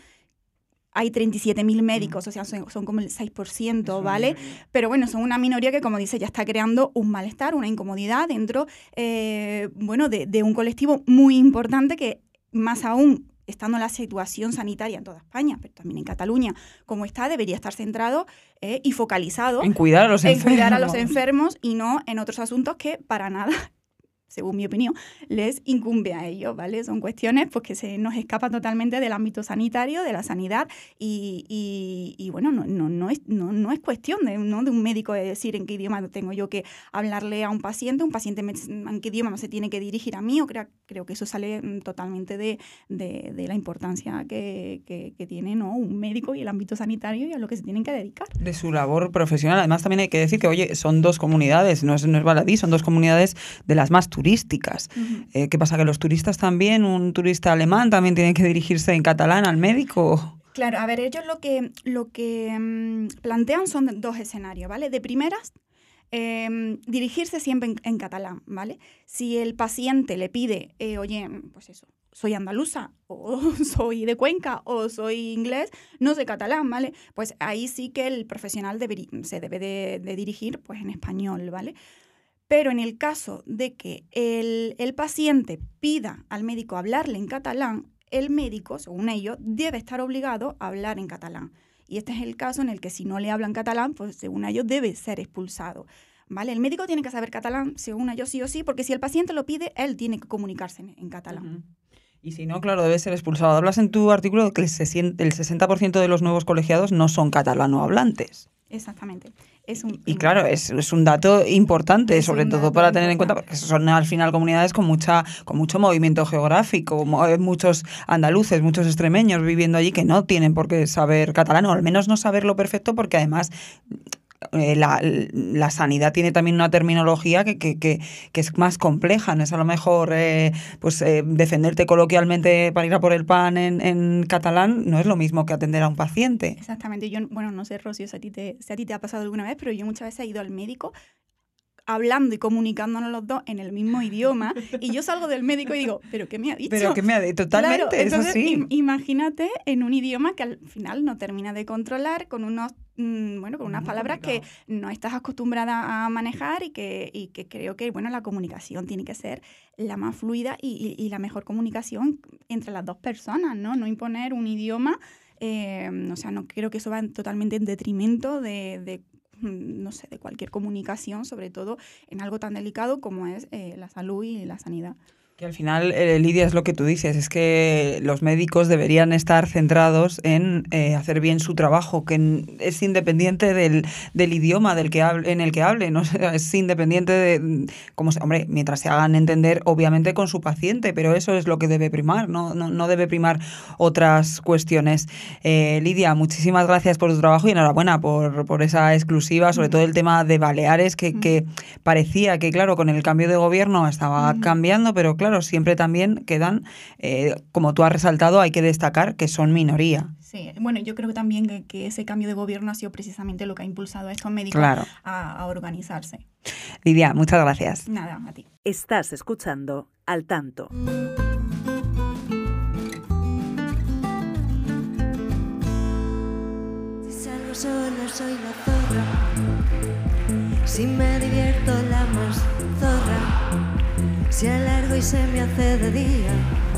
hay 37.000 médicos, o sea, son, son como el 6%, ¿vale? Pero bueno, son una minoría que, como dice, ya está creando un malestar, una incomodidad dentro, eh, bueno, de, de un colectivo muy importante que, más aún, estando la situación sanitaria en toda España, pero también en Cataluña, como está, debería estar centrado eh, y focalizado En cuidar a los en enfermos. cuidar a los enfermos y no en otros asuntos que para nada, según mi opinión, les incumbe a ellos, ¿vale? Son cuestiones pues, que se nos escapan totalmente del ámbito sanitario, de la sanidad y, y- y, bueno, no, no, no, es, no, no es cuestión de, ¿no? de un médico de decir en qué idioma tengo yo que hablarle a un paciente, un paciente me- en qué idioma se tiene que dirigir a mí, o creo, creo que eso sale mm, totalmente de, de- de la importancia que, que- que tiene ¿no? un médico y el ámbito sanitario y a lo que se tienen que dedicar. de su labor profesional. Además, también hay que decir que, oye, son dos comunidades, no es, no es baladí, son dos comunidades de las más turísticas. Eh, ¿Qué pasa? ¿Que los turistas también, un turista alemán también tiene que dirigirse en catalán al médico? Claro, a ver, ellos lo que, lo que mm, plantean son dos escenarios, ¿vale? De primeras, em, dirigirse siempre en, en catalán, ¿vale? Si el paciente le pide, eh, oye, pues eso, soy andaluza, o soy de Cuenca, o soy inglés, no sé catalán, ¿vale? Pues ahí sí que el profesional se debe de, de dirigir pues en español, ¿vale? Pero en el caso de que el, el paciente pida al médico hablarle en catalán, el médico, según ellos, debe estar obligado a hablar en catalán. Y este es el caso en el que si no le hablan catalán, pues según ellos debe ser expulsado. ¿Vale? El médico tiene que saber catalán, según ellos sí o sí, porque si el paciente lo pide, él tiene que comunicarse en catalán. Y si no, claro, debe ser expulsado. Hablas en tu artículo de que el 60% el 60% de los nuevos colegiados no son catalano hablantes. Exactamente. Es un, Y claro, es, es un dato importante, Es sobre todo para tener en cuenta, porque son al final comunidades con mucha con mucho movimiento geográfico, eh, muchos andaluces, muchos extremeños viviendo allí que no tienen por qué saber catalán, o al menos no saberlo perfecto, porque además eh, la, la sanidad tiene también una terminología que, que, que, que es más compleja, no es a lo mejor eh, pues eh, defenderte coloquialmente para ir a por el pan en, en catalán, no es lo mismo que atender a un paciente. Exactamente. Yo, bueno, no sé, Rocío, si a, ti te, si a ti te ha pasado alguna vez, pero yo muchas veces he ido al médico hablando y comunicándonos los dos en el mismo idioma y yo salgo del médico y digo, ¿pero qué me ha dicho? Pero que me ha dicho totalmente, Claro, eso entonces, sí. im- imagínate en un idioma que al final no termina de controlar con unos mm, bueno, con unas Muy palabras que no estás acostumbrada a manejar y que, y que creo que bueno, la comunicación tiene que ser la más fluida y, y- y la mejor comunicación entre las dos personas, ¿no? No imponer un idioma, eh, o sea, no creo que eso va en- totalmente en detrimento de, de, no sé, de cualquier comunicación, sobre todo en algo tan delicado como es eh, la salud y la sanidad. Que al final, eh, Lidia, es lo que tú dices, es que los médicos deberían estar centrados en eh, hacer bien su trabajo, que es independiente del, del idioma del que hable, en el que hablen, ¿no? Es independiente de, mm, como se- hombre, mientras se hagan entender, obviamente, con su paciente, pero eso es lo que debe primar, no, no, no debe primar otras cuestiones. Eh, Lidia, muchísimas gracias por tu trabajo y enhorabuena por, por esa exclusiva, sobre todo el tema de Baleares, que, que parecía que, claro, con el cambio de gobierno estaba Mm. cambiando, pero claro, siempre también quedan, eh, como tú has resaltado, hay que destacar que son minoría. Sí, bueno, yo creo que también que, que ese cambio de gobierno ha sido precisamente lo que ha impulsado a estos médicos Claro. a, a organizarse. Lidia, muchas gracias. Nada, a ti. Estás escuchando Al Tanto. Si salgo sola soy la zorra. Si me divierto la más. Si alargo y se me hace de día.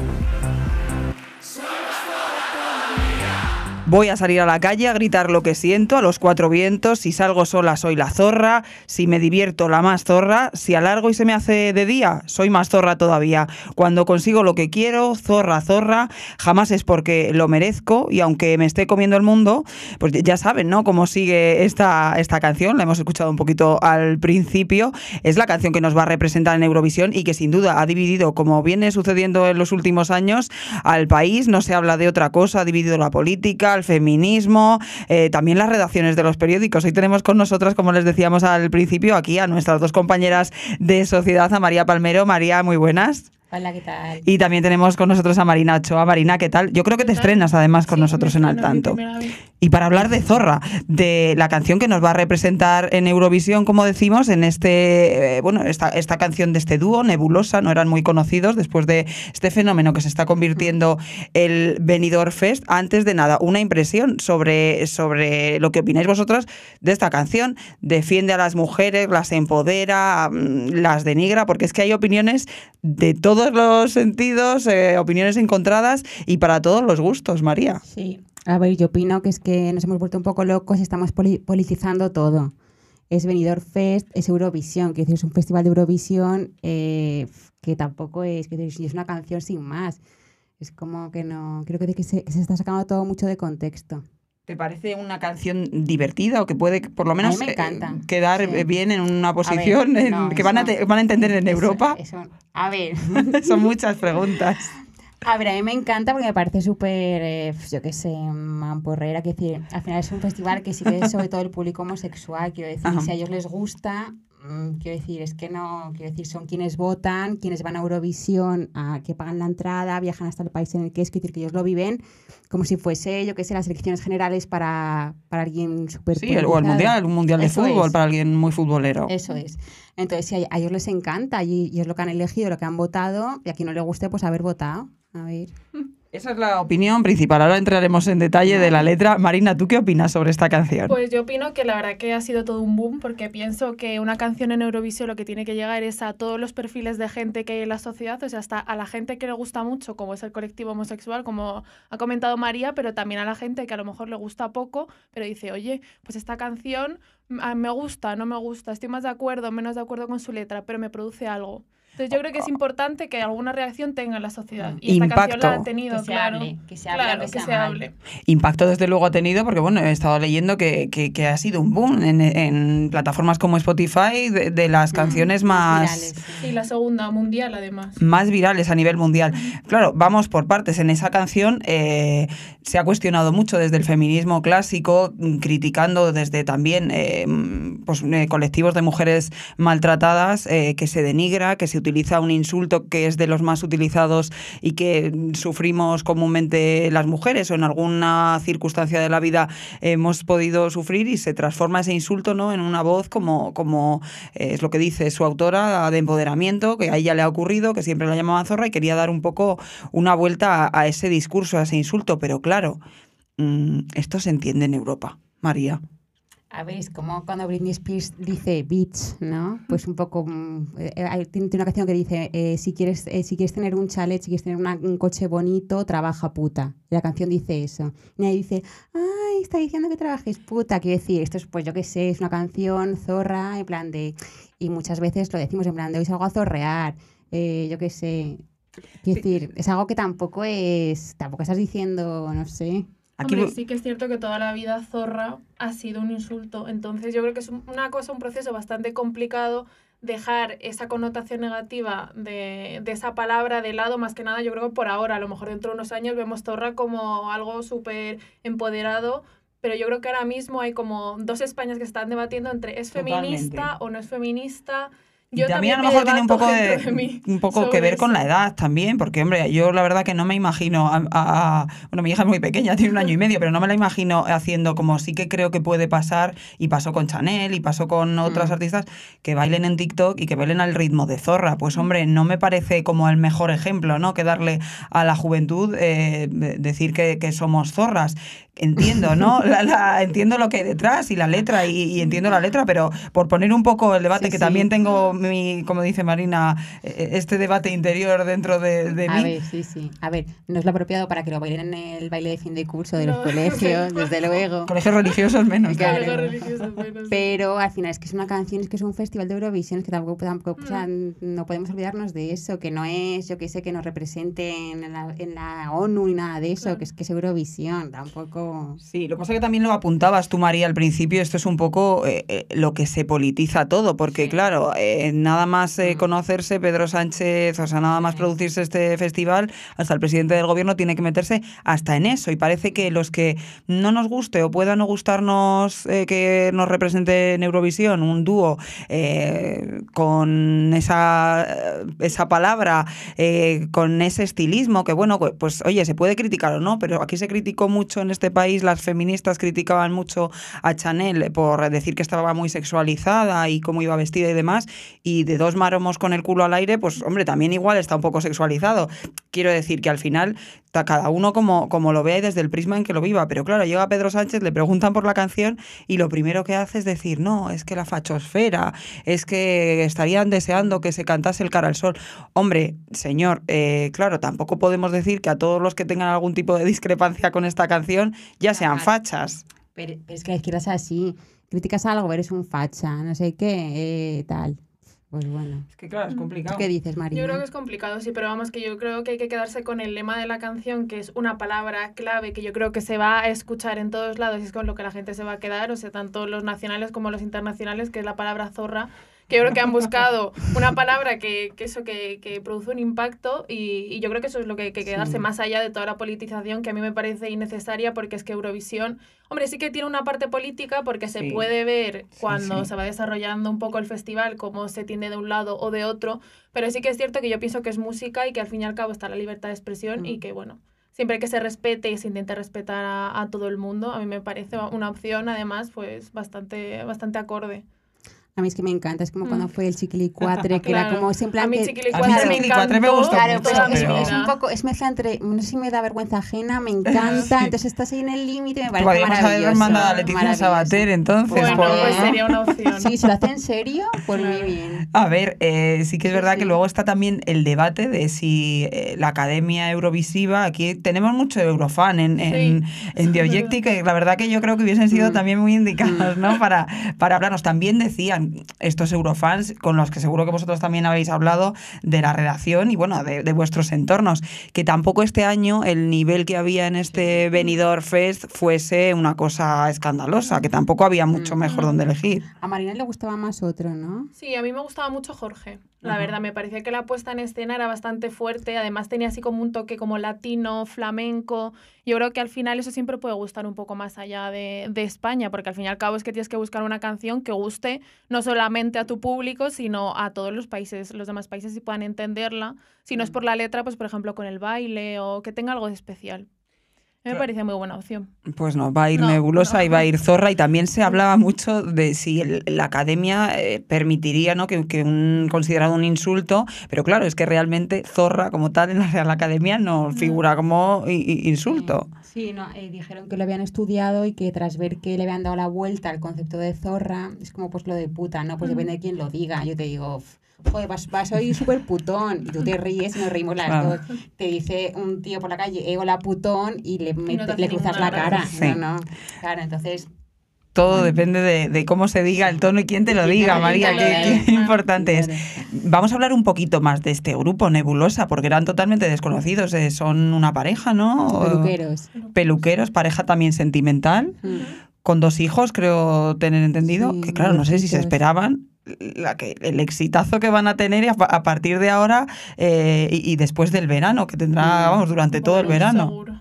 Voy a salir a la calle a gritar lo que siento a los cuatro vientos. Si salgo sola, soy la zorra. Si me divierto, la más zorra. Si alargo y se me hace de día, soy más zorra todavía. Cuando consigo lo que quiero, zorra, zorra, jamás es porque lo merezco. Y aunque me esté comiendo el mundo, pues ya saben, ¿no? Cómo sigue esta, esta canción. La hemos escuchado un poquito al principio. Es la canción que nos va a representar en Eurovisión y que sin duda ha dividido, como viene sucediendo en los últimos años, al país. No se habla de otra cosa, ha dividido la política, feminismo, eh, también las redacciones de los periódicos. Hoy tenemos con nosotras, como les decíamos al principio, aquí a nuestras dos compañeras de sociedad, a María Palmero. María, muy buenas. Hola, ¿qué tal? Y también tenemos con nosotros a Marina Ochoa. Marina, ¿qué tal? Yo creo que te estrenas además con Sí, nosotros en Al Tanto. Y para hablar de Zorra, de la canción que nos va a representar en Eurovisión, como decimos, en este, eh, bueno, esta, esta canción de este dúo, Nebulosa, no eran muy conocidos después de este fenómeno que se está convirtiendo el Benidorm Fest. Antes de nada, una impresión sobre, sobre lo que opináis vosotras de esta canción. Defiende a las mujeres, las empodera, mm, las denigra, porque es que hay opiniones de todos los sentidos, eh, opiniones encontradas y para todos los gustos, María. Sí. A ver, yo opino que es que nos hemos vuelto un poco locos y estamos poli- politizando todo. Es Benidorm Fest, es Eurovisión, que es un festival de Eurovisión eh, que tampoco es, que es una canción sin más. Es como que no, creo que, se está sacando todo mucho de contexto. ¿Te parece una canción divertida o que puede, por lo menos, me eh, quedar sí. bien en una ver, posición en- que van a, te- van a entender en eso- Europa? eso- a ver. Son muchas preguntas. A ver, a mí me encanta porque me parece súper, eh, yo qué sé, mamporrera. Quiero decir, al final es un festival que sigue sobre todo el público homosexual. Quiero decir, Ajá. si a ellos les gusta, mm, quiero decir, es que no, quiero decir, son quienes votan, quienes van a Eurovisión, a, que pagan la entrada, viajan hasta el país en el que es, quiero decir, que ellos lo viven como si fuese, yo qué sé, las elecciones generales para, para alguien súper Sí, el- o el mundial, un mundial de Eso fútbol es. para alguien muy futbolero. Eso es. Entonces, si a, a ellos les encanta y, y es lo que han elegido, lo que han votado, y a quien no le guste, pues haber votado. A ver. Esa es la opinión principal. Ahora entraremos en detalle de la letra. Marina, ¿tú qué opinas sobre esta canción? Pues yo opino que la verdad que ha sido todo un boom porque pienso que una canción en Eurovisión lo que tiene que llegar es a todos los perfiles de gente que hay en la sociedad, o sea, hasta a la gente que le gusta mucho, como es el colectivo homosexual, como ha comentado María, pero también a la gente que a lo mejor le gusta poco, pero dice, oye, pues esta canción mm, ah, me gusta, no me gusta, estoy más de acuerdo, menos de acuerdo con su letra, pero me produce algo. Entonces yo creo que es importante que alguna reacción tenga en la sociedad. Y esta canción la ha Impacto. tenido, Que se claro. hable, que se hable, claro, que se hable. Impacto desde luego ha tenido porque bueno, he estado leyendo que, que- que ha sido un boom en, en plataformas como Spotify de, de las canciones más, Virales, sí. Y la segunda mundial, además. más virales a nivel mundial. Claro, vamos por partes. En esa canción eh, se ha cuestionado mucho desde el feminismo clásico, mm, criticando desde también eh, mm, pues, eh, colectivos de mujeres maltratadas, eh, que se denigra, que se utiliza un insulto que es de los más utilizados y que sufrimos comúnmente las mujeres o en alguna circunstancia de la vida hemos podido sufrir y se transforma ese insulto ¿no? en una voz como, como eh, es lo que dice su autora de empoderamiento, que a ella le ha ocurrido, que siempre la llamaban zorra y quería dar un poco una vuelta a, a ese discurso, a ese insulto, pero claro, mm, esto se entiende en Europa, María. A ver, es como cuando Britney Spears dice bitch, ¿no? Pues un poco. mm, eh, tiene una canción que dice: eh, si, quieres, eh, si quieres tener un chalet, si quieres tener una- un coche bonito, trabaja puta. Y la canción dice eso. Y nadie dice: ay, está diciendo que trabajes puta. Quiero decir, esto es, pues yo qué sé, es una canción zorra, en plan de. Y muchas veces lo decimos en plan de hoy salgo a zorrear, eh, yo qué sé. Quiero decir, es algo que tampoco es. Tampoco estás diciendo, no sé. Aquí Hombre, sí que es cierto que toda la vida zorra ha sido un insulto. Entonces yo creo que es un- una cosa, un proceso bastante complicado dejar esa connotación negativa de, de esa palabra de lado, más que nada yo creo que por ahora, a lo mejor dentro de unos años vemos zorra como algo súper empoderado, pero yo creo que ahora mismo hay como dos Españas que están debatiendo entre es feminista Totalmente. o no es feminista. Yo también a lo me mejor tiene un poco, de, un poco que ver con la edad también, porque hombre, yo la verdad que no me imagino, a, a- bueno, mi hija es muy pequeña, tiene un año y medio, pero no me la imagino haciendo como sí que creo que puede pasar, y pasó con Chanel, y pasó con otras Mm. artistas, que bailen en TikTok y que bailen al ritmo de zorra. Pues hombre, no me parece como el mejor ejemplo, ¿no? Que darle a la juventud eh, de- decir que, que somos zorras. Entiendo, ¿no? La- la- entiendo lo que hay detrás y la letra, y, y entiendo la letra, pero por poner un poco el debate, Sí, que sí. también tengo mi, como dice Marina, eh, este debate interior dentro de, de A mí. ver, sí, sí. A ver, no es lo apropiado para que lo bailen en el baile de fin de curso de los No. colegios, desde luego. Colegios religiosos menos. Claro. Algo religioso, bueno, sí. Pero al final es que es una canción, es que es un festival de Eurovisión, es que tampoco, tampoco o sea, no podemos olvidarnos de eso, que no es, yo que sé, que nos representen en la, en la ONU ni nada de eso, Claro. que es que es Eurovisión, tampoco... Sí, lo que pasa es que también lo apuntabas tú, María, al principio, esto es un poco eh, eh, lo que se politiza todo, porque Sí. claro, eh, nada más eh, conocerse Pedro Sánchez, o sea, nada más producirse este festival, hasta el presidente del gobierno tiene que meterse hasta en eso. Y parece que los que no nos guste o pueda no gustarnos eh, que nos represente en Eurovisión un dúo eh, con esa, esa palabra, eh, con ese estilismo, que bueno, pues oye, se puede criticar o no, pero aquí se criticó mucho en este país, las feministas criticaban mucho a Chanel por decir que estaba muy sexualizada y cómo iba vestida y demás, y de dos maromos con el culo al aire, pues hombre, también igual está un poco sexualizado. Quiero decir que al final cada uno como, como lo vea y desde el prisma en que lo viva, pero claro, llega Pedro Sánchez, le preguntan por la canción y lo primero que hace es decir, no, es que la fachosfera, es que estarían deseando que se cantase el cara al sol. Hombre, señor, eh, claro, tampoco podemos decir que a todos los que tengan algún tipo de discrepancia con esta canción ya sean fachas. Pero, pero es que la izquierda es así. Criticas algo, eres un facha, no sé qué, eh, tal. Pues bueno. Es que claro, es complicado. ¿Tú qué dices, María? Yo creo que es complicado, sí, pero vamos, que yo creo que hay que quedarse con el lema de la canción, que es una palabra clave que yo creo que se va a escuchar en todos lados y es con lo que la gente se va a quedar, o sea, tanto los nacionales como los internacionales, que es la palabra zorra, que yo creo que han buscado una palabra que, que eso, que, que produce un impacto y, y yo creo que eso es lo que hay que quedarse Sí. más allá de toda la politización que a mí me parece innecesaria porque es que Eurovisión, hombre, sí que tiene una parte política porque se Sí. puede ver cuando sí. se va desarrollando un poco el festival cómo se tiende de un lado o de otro, pero sí que es cierto que yo pienso que es música y que al fin y al cabo está la libertad de expresión y que bueno, siempre que se respete y se intente respetar a, a todo el mundo, a mí me parece una opción además pues bastante, bastante acorde. A mí es que me encanta, es como Mm. cuando fue el chiquilicuatre, que era como ese en plan A mí que- Chiquilicuatre A mí me Chiquilicuatre me encantó gustó Claro, mucho, pero es, un poco, es mezcla entre, no sé si me da vergüenza ajena, me encanta, entonces estás ahí en el límite, me parece Podríamos haber maravilloso. mandado a Leticia. Sabater entonces. Bueno, pues sería una opción. Sí, si lo hace en serio, pues muy bien. A ver, eh, sí que es verdad sí. que luego está también el debate de si eh, la Academia Eurovisiva, aquí tenemos mucho Eurofan en, en, en que la verdad que yo creo que hubiesen sido Mm. también muy indicados ¿no? para, para hablarnos. También decían estos Eurofans, con los que seguro que vosotros también habéis hablado, de la redacción y bueno, de, de vuestros entornos, que tampoco este año el nivel que había en este Benidorm Fest fuese una cosa escandalosa, que tampoco había mucho Mm. mejor donde elegir. A Marina le gustaba más otro, ¿no? Sí, a mí me gustaba mucho Jorge. La Ajá. verdad, me parecía que la puesta en escena era bastante fuerte. Además, tenía así como un toque como latino, flamenco. Yo creo que al final eso siempre puede gustar un poco más allá de, de España, porque al fin y al cabo es que tienes que buscar una canción que guste no solamente a tu público, sino a todos los países, los demás países, y puedan entenderla. Si no es por la letra, pues por ejemplo con el baile o que tenga algo de especial. Me Claro. parecía muy buena opción. Pues no, va a ir No, nebulosa no. y va a ir zorra. Y también se hablaba mucho de si el- la academia eh, permitiría ¿no? que, que un considerado un insulto, pero claro, es que realmente zorra como tal en la Real Academia no figura como i- i- insulto. Sí, no, eh, dijeron que lo habían estudiado y que tras ver que le habían dado la vuelta al concepto de zorra, es como pues lo de puta, ¿no? Pues depende de quién lo diga. Yo te digo, "F- joder, vas, vas hoy súper putón y tú te ríes y nos reímos las Claro. dos. Te dice un tío por la calle, eh, hola putón y le, mete- hace le cruzas la cara. Sí. No, no. Claro, entonces Todo depende de, de cómo se diga el tono y quién te lo diga, María, qué, qué importante es. Vamos a hablar un poquito más de este grupo, Nebulosa, porque eran totalmente desconocidos. eh, son una pareja, ¿no? peluqueros. Peluqueros, pareja también sentimental. Mm. con dos hijos, creo tener entendido, Sí, que claro, no sé si se esperaban la que, el exitazo que van a tener a, pa- a partir de ahora eh, y, y después del verano, que tendrá, Mm. vamos, durante todo el verano. seguro.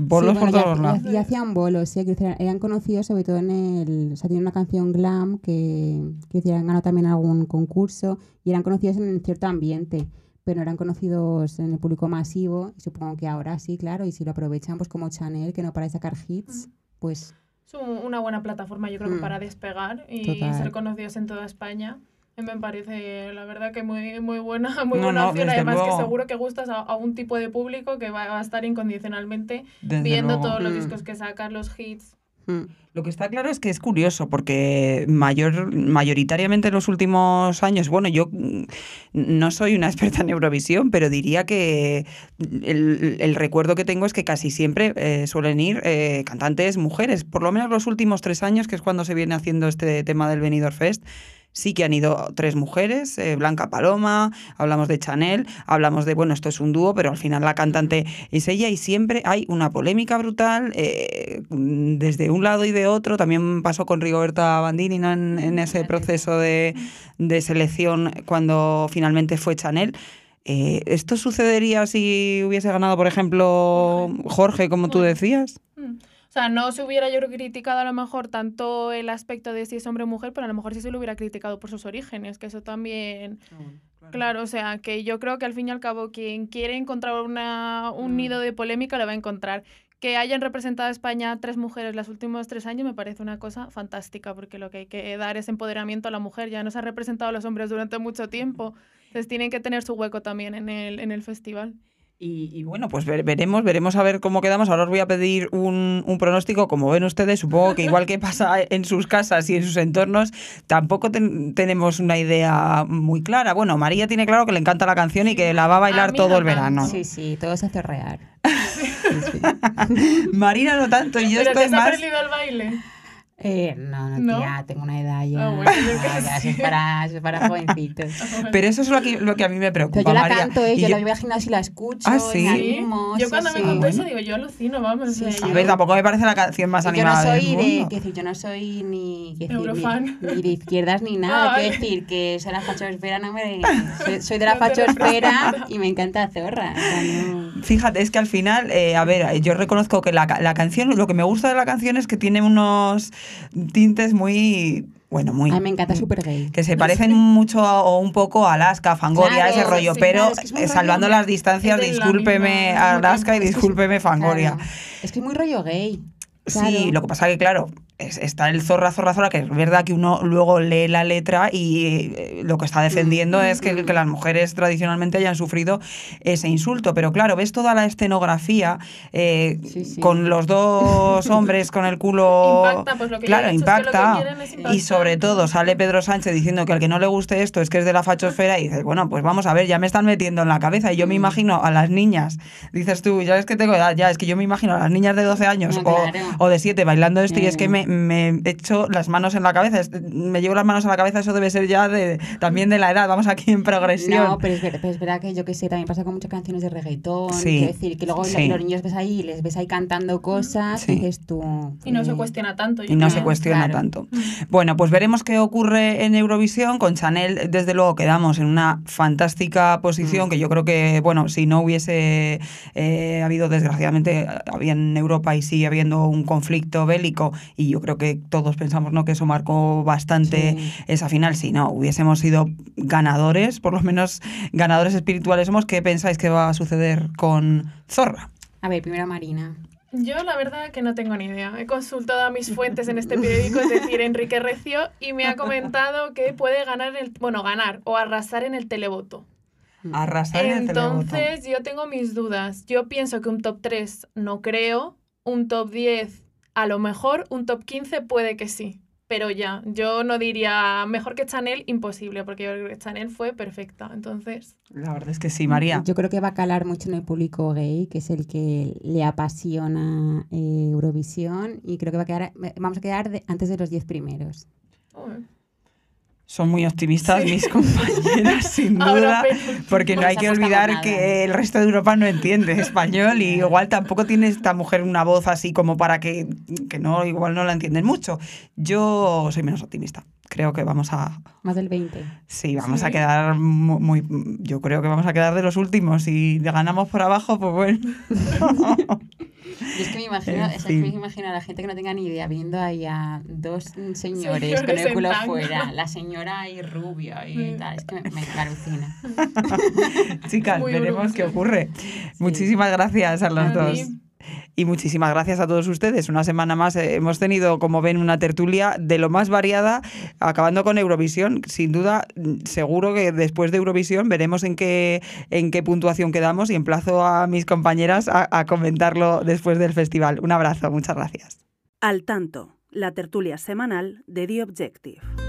Bolos Sí, por bueno, todos lados. ya hacían bolos, sí, que eran- conocidos sobre todo en el... O sea, tienen una canción glam que, que han ganado también algún concurso y eran conocidos en cierto ambiente, pero no eran conocidos en el público masivo y supongo que ahora sí, claro, y si lo aprovechan pues como Chanel, que no para de sacar hits, pues Es un- una buena plataforma, yo creo que Mm. para despegar y Total. ser conocidos en toda España. Eh, Me parece, la verdad, que muy, muy buena, muy No, buena no, opción. Además, luego. que seguro que gustas a, a un tipo de público que va, a estar incondicionalmente Desde viendo luego. todos los Mm. discos que sacas, los hits. Mm, Lo que está claro es que es curioso porque mayor, mayoritariamente en los últimos años, bueno, yo mm, no soy una experta en Eurovisión, pero diría que el, recuerdo que tengo es que casi siempre eh, suelen ir eh, cantantes mujeres, por lo menos los últimos tres años, que es cuando se viene haciendo este tema del Benidorm Fest. Sí que han ido tres mujeres, eh, Blanca Paloma, hablamos de Chanel, hablamos de, bueno, esto es un dúo, pero al final la cantante es ella y siempre hay una polémica brutal eh, desde un lado y de otro. También pasó con Rigoberta Bandini ¿no? en, en ese proceso de, de selección cuando finalmente fue Chanel. Eh, ¿Esto sucedería si hubiese ganado, por ejemplo, Jorge, como tú decías? O sea, no se hubiera yo creo criticado a lo mejor tanto el aspecto de si es hombre o mujer, pero a lo mejor sí se lo hubiera criticado por sus orígenes, que eso también... Claro, o sea, que yo creo que al fin y al cabo quien quiere encontrar una, un Mm. nido de polémica lo va a encontrar. Que hayan representado a España tres mujeres los últimos tres años me parece una cosa fantástica, porque lo que hay que dar es empoderamiento a la mujer. Ya no se han representado a los hombres durante mucho tiempo, entonces tienen que tener su hueco también en el, en el festival. Y, y bueno, pues ver- veremos, veremos a ver cómo quedamos. Ahora os voy a pedir un, un pronóstico. Como ven ustedes, supongo que igual que pasa en sus casas y en sus entornos, tampoco ten- tenemos una idea muy clara. Bueno, María tiene claro que le encanta la canción y que la va a bailar todo no el verano. Sí, sí, todo se hace real. Marina no tanto, y yo ¿Pero te estoy has más... aprendido el baile? Eh, no, no, ¿No? tía, tengo una edad ya. Ah, bueno, yo No, que ya, eso, es para, eso es para jovencitos. Pero eso es lo que, lo que a mí me preocupa, Pero yo la María. canto, eh, Y yo yo- la voy al gimnasio y la escucho, ¿Ah, sí? animo, Yo sí, cuando sí. me contó eso digo, yo alucino, vamos. Sí. A ver, tampoco me parece la canción más yo no animada soy del de, mundo. decir, yo no soy ni, decir, Eurofan. ni, ni de izquierdas ni nada, Ah, quiero decir que soy la fachosfera, no me soy, soy de la No fachosfera y me encanta Zorra. o sea, no- Fíjate, es que al final, eh, a ver, yo reconozco que la, la canción, lo que me gusta de la canción es que tiene unos tintes muy, bueno, muy... A mí me encanta super gay. que se parecen mucho a- o un poco a Alaska, Fangoria, Claro, ese rollo, sí, pero claro, es que es muy salvando rollo- las distancias, la discúlpeme misma- Alaska y discúlpeme Fangoria. Claro. Es que es muy rollo gay. Sí, lo que pasa que, claro, está el zorra, zorra, zorra, que es verdad que uno luego lee la letra y eh, lo que está defendiendo es que, que las mujeres tradicionalmente hayan sufrido ese insulto. Pero claro, ves toda la escenografía eh, Sí, sí. con los dos hombres con el culo... Impacta, pues lo que claro, dicho es que lo impacta. y sobre todo sale Pedro Sánchez diciendo que al que no le guste esto es que es de la fachosfera y dices, bueno, pues vamos a ver, ya me están metiendo en la cabeza y yo me Mm. imagino a las niñas, dices tú, ya es que tengo edad, ya es que yo me imagino a las niñas de 12 años No, o, claro. o de 7 bailando esto y es que me, me echo las manos en la cabeza, es- me llevo las manos a la cabeza, eso debe ser ya de, también de la edad, vamos aquí en progresión. No, pero es, ver- pero es verdad que yo que sé, también pasa con muchas canciones de reggaetón. Sí, Quiero decir, que luego sí. los niños ves ahí, les ves ahí cantando cosas Sí. y dices tú. Y no se eh, cuestiona tanto. yo y no creo. se cuestiona claro. tanto. Bueno, pues veremos qué ocurre en Eurovisión. Con Chanel, desde luego, quedamos en una fantástica posición Mm. que yo creo que, bueno, si no hubiese eh, habido, desgraciadamente, había en Europa y sigue habiendo un conflicto bélico y yo creo que todos pensamos ¿no? que eso marcó bastante Sí. esa final. Si no, hubiésemos sido ganadores, por lo menos ganadores espirituales somos. ¿Qué pensáis que va a suceder con Zorra? A ver, primero Marina. Yo la verdad que no tengo ni idea. He consultado a mis fuentes en este periódico, es decir, Enrique Recio, y me ha comentado que puede ganar el, bueno, ganar o arrasar en el televoto. Arrasar en el televoto. Entonces, yo tengo mis dudas. Yo pienso que un top 3 no creo, un top 10 a lo mejor, un top 15 puede que sí. Pero ya, yo no diría mejor que Chanel, imposible, porque yo creo que Chanel fue perfecta. Entonces, La verdad es que sí, María. Yo creo que va a calar mucho en el público gay, que es el que le apasiona eh, Eurovisión, y creo que va a quedar, vamos a quedar de- antes de los 10 primeros. Son muy optimistas mis compañeras, sin duda, porque no hay que olvidar que el resto de Europa no entiende español y igual tampoco tiene esta mujer una voz así como para que, que no, igual no la entienden mucho. Yo soy menos optimista. Creo que vamos a, Más del 20. sí, vamos a quedar mu- muy, yo creo que vamos a quedar de los últimos y ganamos por abajo, pues bueno. Yo es que me imagino, En es que fin. me imagino a la gente que no tenga ni idea viendo ahí a dos señores, Señores con el culo tanga. fuera, la señora ahí rubia y tal, es que me, me, alucina. Chicas, Muy veremos qué ocurre. Muchísimas gracias a los A dos. ti. Y muchísimas gracias a todos ustedes. Una semana más eh, hemos tenido, como ven, una tertulia de lo más variada, acabando con Eurovisión. Sin duda, mm, seguro que después de Eurovisión veremos en qué, en qué puntuación quedamos y emplazo a mis compañeras a, a comentarlo después del festival. Un abrazo, muchas gracias. Al tanto, la tertulia semanal de The Objective.